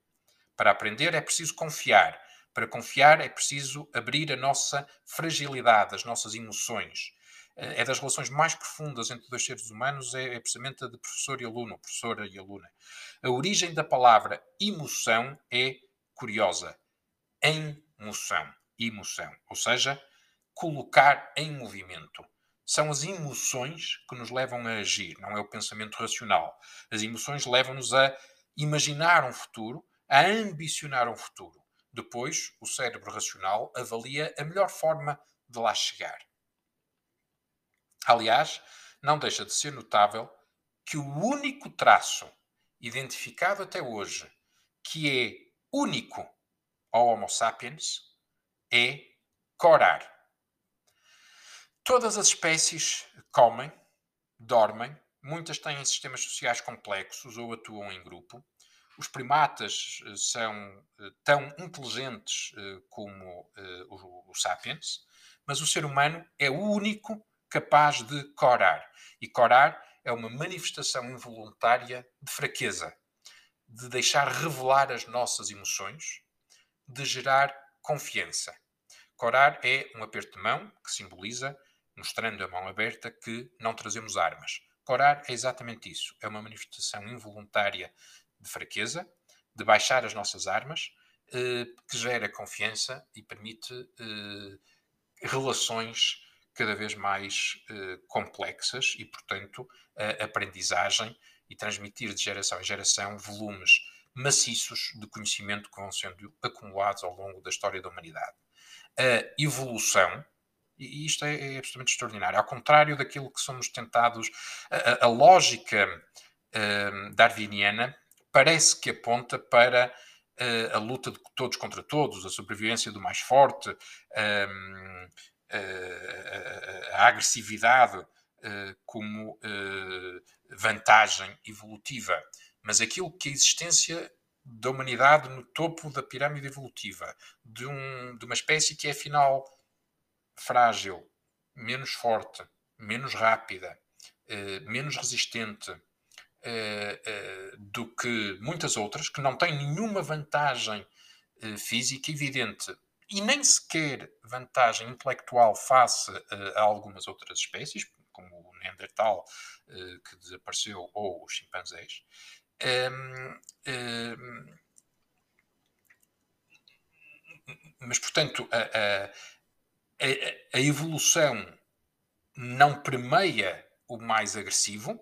Para aprender é preciso confiar. Para confiar é preciso abrir a nossa fragilidade, as nossas emoções. Eh, é das relações mais profundas entre dois seres humanos, é, é precisamente a de professor e aluno, professora e aluna. A origem da palavra emoção é curiosa. Em moção, emoção, ou seja, colocar em movimento. São as emoções que nos levam a agir, não é o pensamento racional. As emoções levam-nos a imaginar um futuro, a ambicionar um futuro. Depois, o cérebro racional avalia a melhor forma de lá chegar. Aliás, não deixa de ser notável que o único traço identificado até hoje que é único ao Homo sapiens é corar. Todas as espécies comem, dormem, muitas têm sistemas sociais complexos ou atuam em grupo, os primatas eh, são eh, tão inteligentes eh, como os sapiens, mas o ser humano é o único capaz de corar. E corar é uma manifestação involuntária de fraqueza, de deixar revelar as nossas emoções, de gerar confiança. Corar é um aperto de mão que simboliza, mostrando a mão aberta, que não trazemos armas. Corar é exatamente isso. É uma manifestação involuntária de fraqueza, de baixar as nossas armas, eh, que gera confiança e permite eh, relações cada vez mais eh, complexas e, portanto, a aprendizagem e transmitir de geração em geração volumes maciços de conhecimento que vão sendo acumulados ao longo da história da humanidade. a evolução, e isto é, é absolutamente extraordinário, ao contrário daquilo que somos tentados, a, a lógica uh, darwiniana parece que aponta para uh, a luta de todos contra todos, a sobrevivência do mais forte, uh, a agressividade como vantagem evolutiva. Mas aquilo que a existência da humanidade no topo da pirâmide evolutiva, de, um, de uma espécie que é afinal frágil, menos forte, menos rápida, eh, menos resistente eh, eh, do que muitas outras, que não têm nenhuma vantagem física evidente e nem sequer vantagem intelectual face a algumas outras espécies, como o Neandertal, que desapareceu, ou os chimpanzés. Um, um, mas, portanto, a, a, a, evolução não permeia o mais agressivo,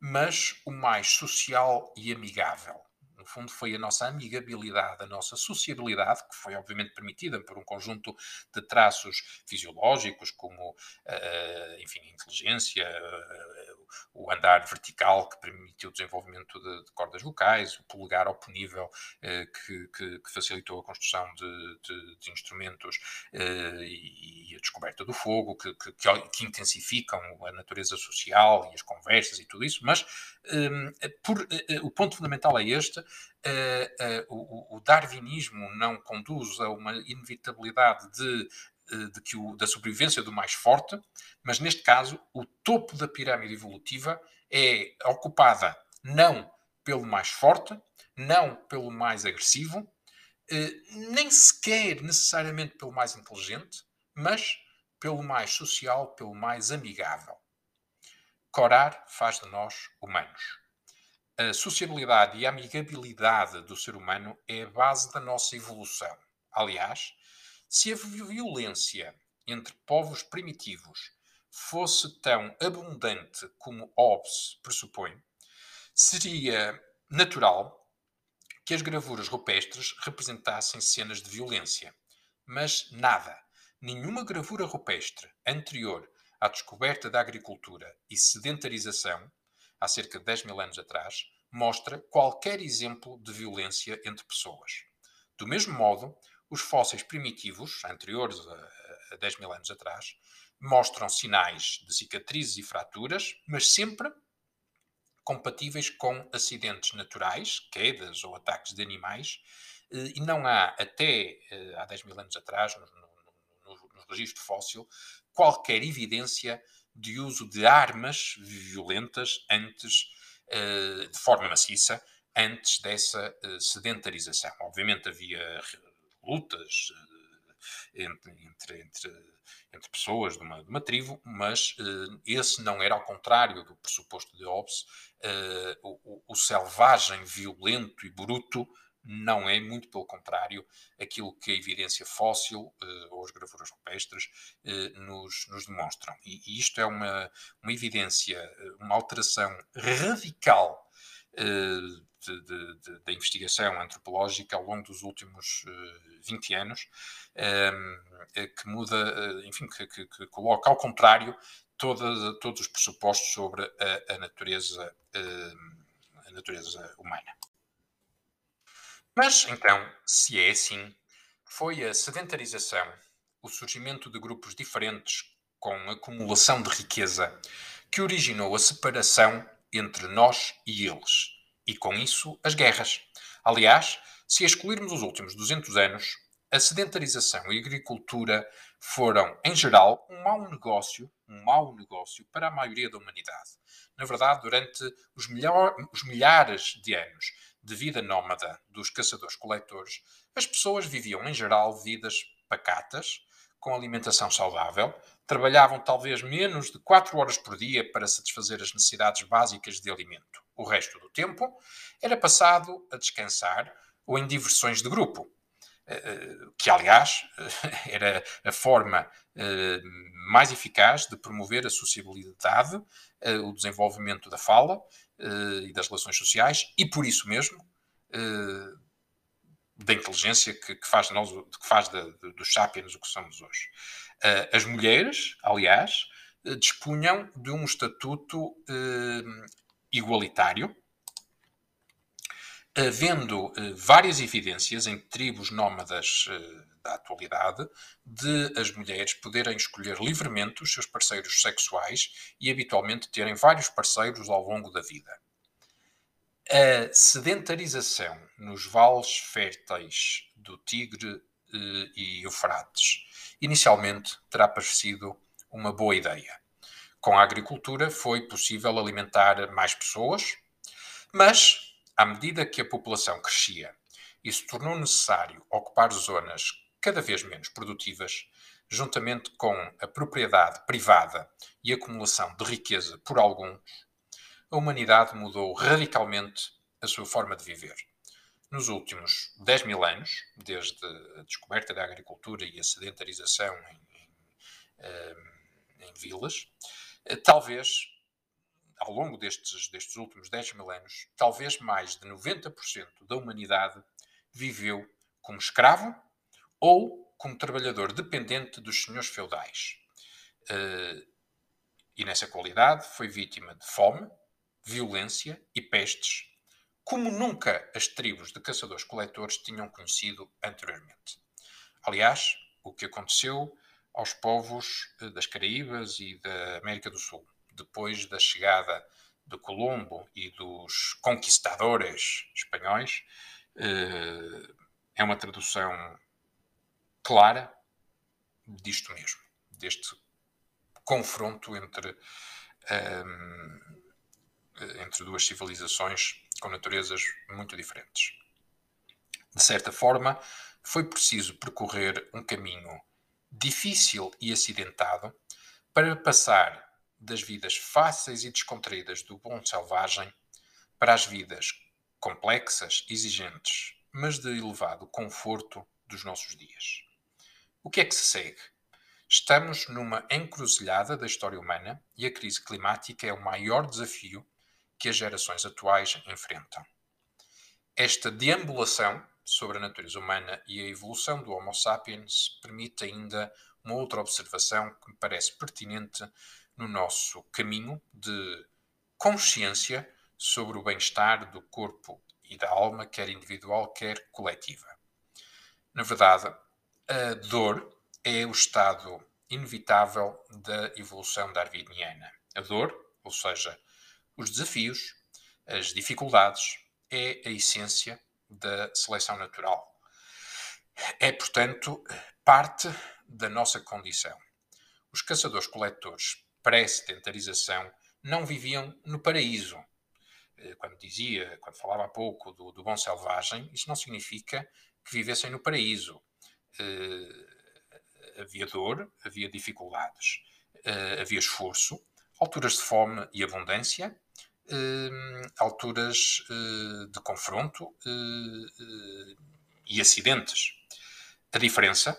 mas o mais social e amigável. No fundo, foi a nossa amigabilidade, a nossa sociabilidade, que foi obviamente permitida por um conjunto de traços fisiológicos, como, uh, enfim, a inteligência, uh, o andar vertical que permitiu o desenvolvimento de, de cordas vocais, o polegar oponível eh, que, que, que, facilitou a construção de, de, de instrumentos eh, e, a descoberta do fogo, que, que, intensificam a natureza social e as conversas e tudo isso, mas eh, por, eh, o ponto fundamental é este, uh, o, darwinismo não conduz a uma inevitabilidade de eh, de que o, da sobrevivência do mais forte, mas neste caso o topo da pirâmide evolutiva é ocupada não pelo mais forte, não pelo mais agressivo, eh, nem sequer necessariamente pelo mais inteligente, mas pelo mais social, pelo mais amigável. Corar faz de nós humanos. A sociabilidade e a amigabilidade do ser humano é a base da nossa evolução. Aliás, se a violência entre povos primitivos fosse tão abundante como Hobbes pressupõe, seria natural que as gravuras rupestres representassem cenas de violência. Mas nada, nenhuma gravura rupestre anterior à descoberta da agricultura e sedentarização, há cerca de 10 mil anos atrás, mostra qualquer exemplo de violência entre pessoas. Do mesmo modo, os fósseis primitivos, anteriores a, a 10 mil anos atrás, mostram sinais de cicatrizes e fraturas, mas sempre compatíveis com acidentes naturais, quedas ou ataques de animais, eh, e não há, até eh, há 10 mil anos atrás, no, no, no, no registro fóssil, qualquer evidência de uso de armas violentas antes, eh, de forma maciça, antes dessa sedentarização. Obviamente havia lutas eh, entre, entre, entre, pessoas de uma, de uma tribo, mas esse não era, ao contrário do pressuposto de Hobbes, o, o, selvagem, violento e bruto não é, muito pelo contrário, aquilo que a evidência fóssil uh, ou as gravuras rupestres nos, nos, demonstram. E, e, isto é uma, uma evidência, uma alteração radical da investigação antropológica ao longo dos últimos uh, 20 anos, uh, que muda, uh, enfim, que, que, que, coloca ao contrário toda, todos os pressupostos sobre a, a natureza, a natureza humana. Mas, então, se é assim, foi a sedentarização, o surgimento de grupos diferentes com acumulação de riqueza, que originou a separação entre nós e eles e, com isso, as guerras. Aliás, se excluirmos os últimos 200 anos, a sedentarização e a agricultura foram, em geral, um mau negócio, um mau negócio para a maioria da humanidade. Na verdade, durante os, milhares de anos de vida nómada dos caçadores-coletores, as pessoas viviam, em geral, vidas pacatas, com alimentação saudável, trabalhavam talvez menos de 4 horas por dia para satisfazer as necessidades básicas de alimento. O resto do tempo era passado a descansar ou em diversões de grupo, eh, eh, que, aliás, era a forma eh, mais eficaz de promover a sociabilidade, o desenvolvimento da fala e das relações sociais, e por isso mesmo da inteligência que, que, faz, nós, que faz de, de, dos sapiens o que somos hoje. Uh, as mulheres, aliás, uh, dispunham de um estatuto uh, igualitário, havendo várias evidências em tribos nómadas da atualidade de as mulheres poderem escolher livremente os seus parceiros sexuais e habitualmente terem vários parceiros ao longo da vida. A sedentarização nos vales férteis do Tigre eh, e Eufrates inicialmente terá parecido uma boa ideia. Com a agricultura foi possível alimentar mais pessoas, mas, à medida que a população crescia e se tornou necessário ocupar zonas cada vez menos produtivas, juntamente com a propriedade privada e acumulação de riqueza por alguns, a humanidade mudou radicalmente a sua forma de viver. Nos últimos 10 mil anos, desde a descoberta da agricultura e a sedentarização em, em, eh, em vilas, eh, talvez, ao longo destes, destes últimos 10 mil anos, talvez mais de 90% da humanidade viveu como escravo ou como trabalhador dependente dos senhores feudais. Eh, e nessa qualidade foi vítima de fome, violência e pestes, como nunca as tribos de caçadores-coletores tinham conhecido anteriormente. Aliás, o que aconteceu aos povos eh, das Caraíbas e da América do Sul, depois da chegada de Colombo e dos conquistadores espanhóis, eh, é uma tradução clara disto mesmo, deste confronto entre eh, entre duas civilizações com naturezas muito diferentes. De certa forma, foi preciso percorrer um caminho difícil e acidentado para passar das vidas fáceis e descontraídas do bom selvagem para as vidas complexas, exigentes, mas de elevado conforto dos nossos dias. O que é que se segue? Estamos numa encruzilhada da história humana e a crise climática é o maior desafio que as gerações atuais enfrentam. Esta deambulação sobre a natureza humana e a evolução do Homo sapiens permite ainda uma outra observação que me parece pertinente no nosso caminho de consciência sobre o bem-estar do corpo e da alma, quer individual, quer coletiva. Na verdade, a dor é o estado inevitável da evolução darwiniana. A dor, ou seja, os desafios, as dificuldades, é a essência da seleção natural. É, portanto, parte da nossa condição. Os caçadores-coletores pré-sedentarização não viviam no paraíso. Eh, quando dizia, quando falava há pouco do, do bom selvagem, isso não significa que vivessem no paraíso. Uh, havia dor, havia dificuldades, uh, havia esforço, alturas de fome e abundância, uh, alturas de confronto e acidentes. A diferença,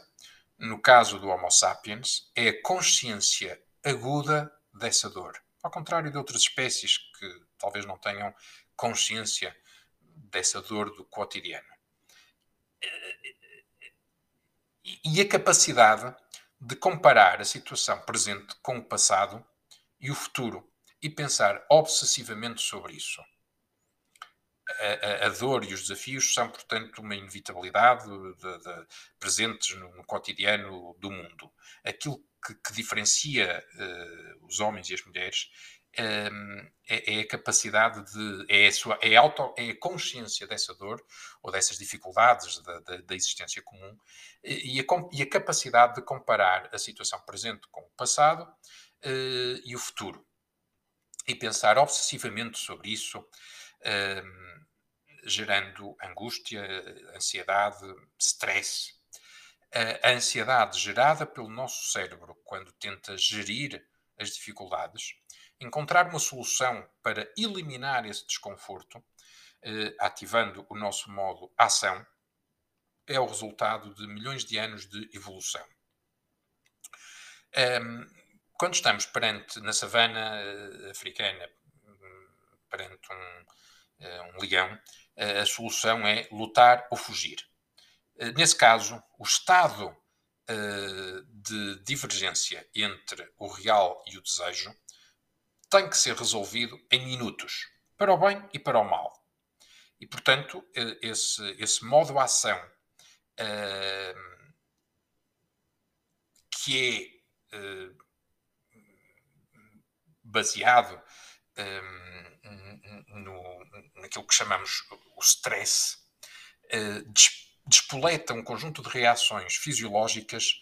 no caso do Homo sapiens, é a consciência aguda dessa dor. Ao contrário de outras espécies que talvez não tenham consciência dessa dor do cotidiano. E a capacidade de comparar a situação presente com o passado e o futuro e pensar obsessivamente sobre isso. A, a, a, dor e os desafios são, portanto, uma inevitabilidade de, de, presentes no, no, cotidiano do mundo. Aquilo que, que diferencia uh, os homens e as mulheres uh, é, é, a capacidade de. É a, sua, é, auto, é a consciência dessa dor ou dessas dificuldades da, da, da existência comum e a, e a, capacidade de comparar a situação presente com o passado uh, e o futuro e pensar obsessivamente sobre isso, uh, gerando angústia, ansiedade, stress. A ansiedade gerada pelo nosso cérebro quando tenta gerir as dificuldades, encontrar uma solução para eliminar esse desconforto, uh, ativando o nosso modo ação, é o resultado de milhões de anos de evolução. Um, quando estamos perante, na savana uh, africana, perante um, uh, um leão, uh, a solução é lutar ou fugir. Nesse caso, o estado de divergência entre o real e o desejo tem que ser resolvido em minutos, para o bem e para o mal. E, portanto, esse, esse modo ação que é baseado no, naquilo que chamamos o stress, despoleta um conjunto de reações fisiológicas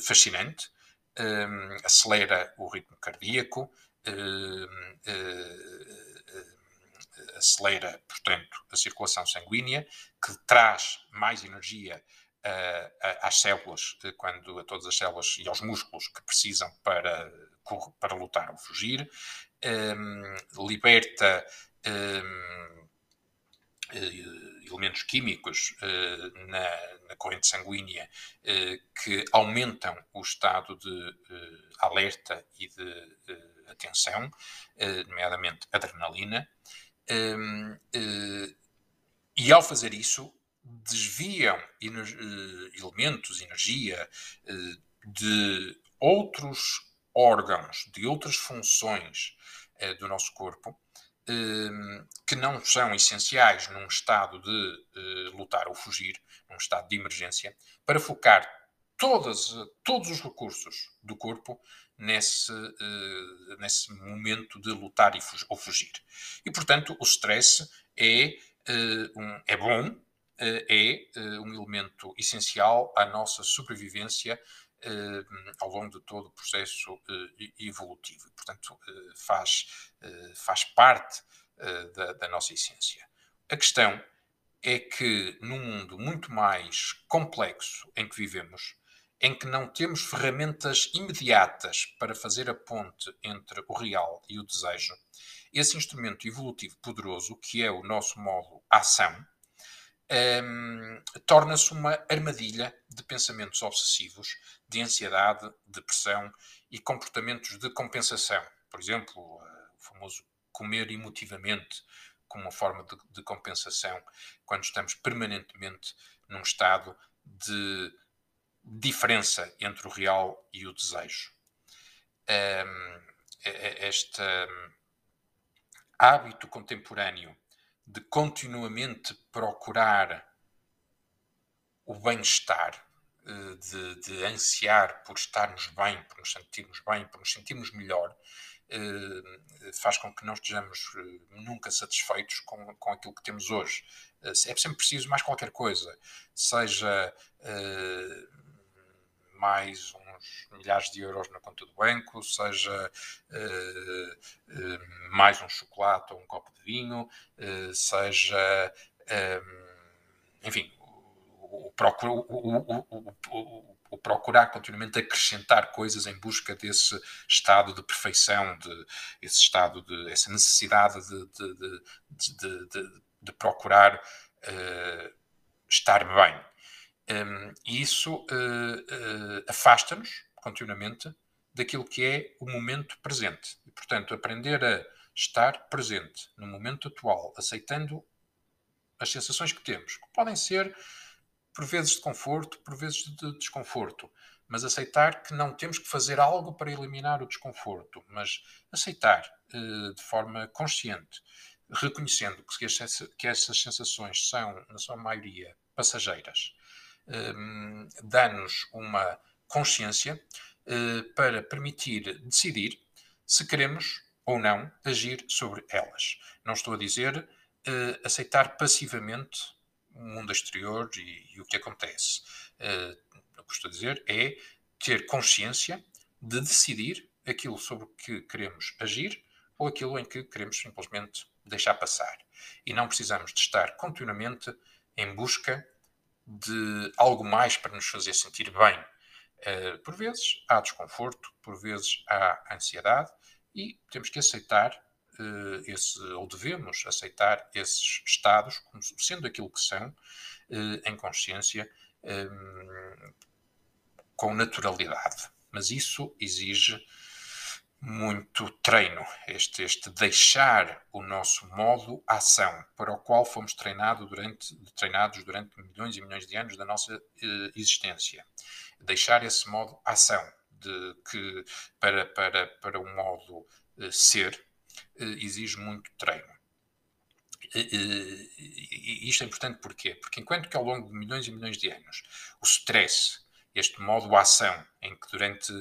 fascinante, acelera o ritmo cardíaco, acelera, portanto, a circulação sanguínea, que traz mais energia uh, às células, quando a todas as células e aos músculos que precisam para, para lutar ou fugir, liberta eh, elementos químicos uh, na, na, corrente sanguínea uh, que aumentam o estado de uh, alerta e de atenção, nomeadamente adrenalina, eh, e ao fazer isso, desviam elementos, energia de outros órgãos, de outras funções do nosso corpo, que não são essenciais num estado de lutar ou fugir, num estado de emergência, para focar todas, todos os recursos do corpo nesse, uh, nesse momento de lutar ou fugir. E, portanto, o stress é, um, é bom, é um elemento essencial à nossa sobrevivência ao longo de todo o processo evolutivo. Portanto, faz, faz parte da, da nossa essência. A questão é que num mundo muito mais complexo em que vivemos, em que não temos ferramentas imediatas para fazer a ponte entre o real e o desejo, esse instrumento evolutivo poderoso, que é o nosso modo ação, um, torna-se uma armadilha de pensamentos obsessivos, de ansiedade, depressão e comportamentos de compensação. Por exemplo, uh, o famoso comer emotivamente como uma forma de, de compensação, quando estamos permanentemente num estado de diferença entre o real e o desejo. Um, este hábito contemporâneo de continuamente procurar o bem-estar, eh, de, de, ansiar por estarmos bem, por nos sentirmos bem, por nos sentirmos melhor, eh, faz com que não estejamos eh, nunca satisfeitos com, com aquilo que temos hoje. É sempre preciso mais qualquer coisa, seja mais uns milhares de euros na conta do banco, seja uh, uh, mais um chocolate ou um copo de vinho, uh, seja, enfim, o, o, o, o, procurar continuamente acrescentar coisas em busca desse estado de perfeição, de, esse estado de, essa necessidade de, de, de, de procurar estar bem. Um, e isso uh, uh, afasta-nos continuamente daquilo que é o momento presente. E, portanto, aprender a estar presente no momento atual, aceitando as sensações que temos, que podem ser por vezes de conforto, por vezes de desconforto, mas aceitar que não temos que fazer algo para eliminar o desconforto, mas aceitar uh, de forma consciente, reconhecendo que, que essas sensações são, na sua maioria, passageiras dá-nos uma consciência uh, para permitir decidir se queremos ou não agir sobre elas. Não estou a dizer uh, aceitar passivamente o mundo exterior e, e o que acontece. Uh, o que estou a dizer é ter consciência de decidir aquilo sobre o que queremos agir ou aquilo em que queremos simplesmente deixar passar. E não precisamos de estar continuamente em busca de algo mais para nos fazer sentir bem. Uh, por vezes há desconforto, por vezes há ansiedade e temos que aceitar uh, esse, ou devemos aceitar esses estados como sendo aquilo que são, uh, em consciência, com naturalidade. Mas isso exige muito treino, este, este deixar o nosso modo ação, para o qual fomos treinado durante, treinados durante milhões e milhões de anos da nossa eh, existência. Deixar esse modo ação, de que para, para, para o modo eh, ser, eh, exige muito treino. E isto é importante porquê? Porque enquanto que ao longo de milhões e milhões de anos o stress, este modo ação, em que durante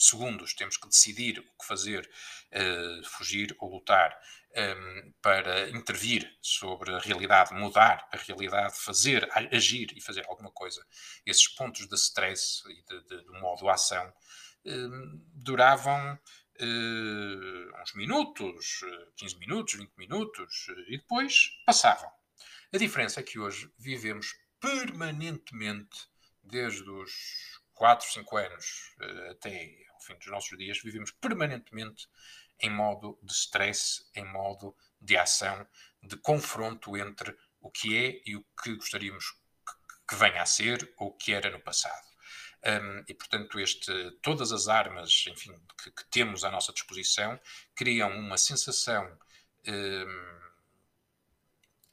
segundos temos que decidir o que fazer, uh, fugir ou lutar, um, ehm, para intervir sobre a realidade, mudar a realidade, fazer, agir e fazer alguma coisa. Esses pontos de stress e de, de, de modo ação uh, duravam uh, uns minutos, 15 minutos, 20 minutos, e depois passavam. A diferença é que hoje vivemos permanentemente, desde os 4, 5 anos até fim dos nossos dias, vivemos permanentemente em modo de stress, em modo de ação, de confronto entre o que é e o que gostaríamos que venha a ser ou que era no passado. Um, e, portanto, este, todas as armas enfim, que, que, temos à nossa disposição criam uma sensação um,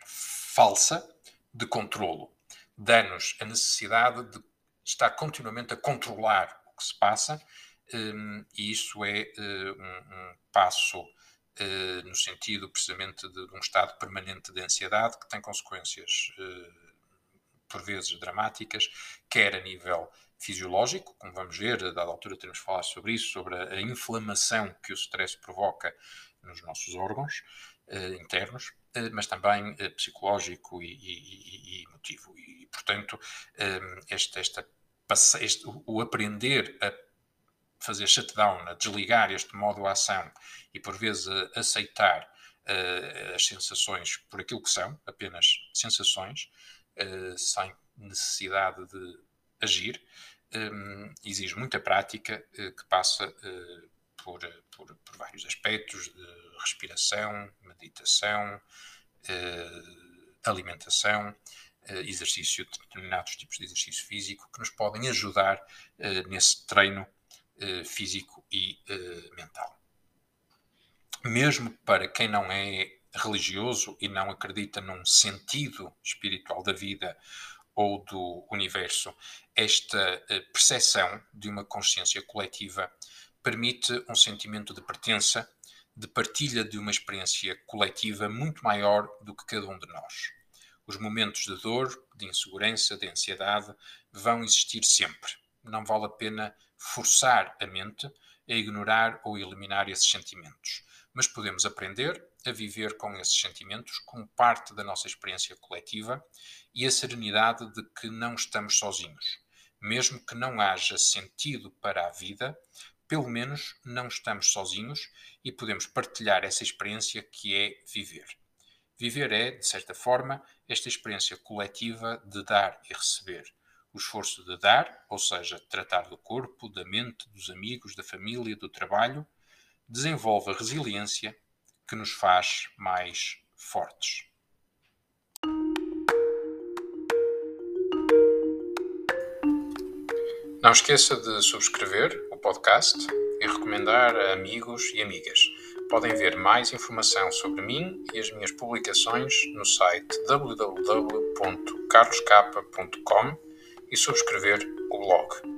falsa de controlo. Dá-nos a necessidade de estar continuamente a controlar o que se passa e isso é uh, um, passo uh, no sentido precisamente de, um estado permanente de ansiedade que tem consequências uh, por vezes dramáticas, quer a nível fisiológico, como vamos ver, a dada altura temos falar sobre isso, sobre a, inflamação que o stress provoca nos nossos órgãos internos, mas também psicológico e, e, e, emotivo. E, portanto, este, esta, este, o aprender a fazer shutdown, a desligar este modo de ação e por vezes aceitar uh, as sensações por aquilo que são, apenas sensações, uh, sem necessidade de agir, um, exige muita prática uh, que passa por, por, por, vários aspectos de respiração, meditação, alimentação, exercício, determinados tipos de exercício físico que nos podem ajudar nesse treino físico e uh, mental. Mesmo para quem não é religioso e não acredita num sentido espiritual da vida ou do universo, esta uh, percepção de uma consciência coletiva permite um sentimento de pertença, de partilha de uma experiência coletiva muito maior do que cada um de nós. Os momentos de dor, de insegurança, de ansiedade vão existir sempre. Não vale a pena forçar a mente a ignorar ou eliminar esses sentimentos, mas podemos aprender a viver com esses sentimentos como parte da nossa experiência coletiva e a serenidade de que não estamos sozinhos. Mesmo que não haja sentido para a vida, pelo menos não estamos sozinhos e podemos partilhar essa experiência que é viver. Viver é, de certa forma, esta experiência coletiva de dar e receber, o esforço de dar, ou seja, tratar do corpo, da mente, dos amigos, da família, do trabalho, desenvolve a resiliência que nos faz mais fortes. Não esqueça de subscrever o podcast e recomendar a amigos e amigas. Podem ver mais informação sobre mim e as minhas publicações no site www.carloscapa.com e subscrever o blog.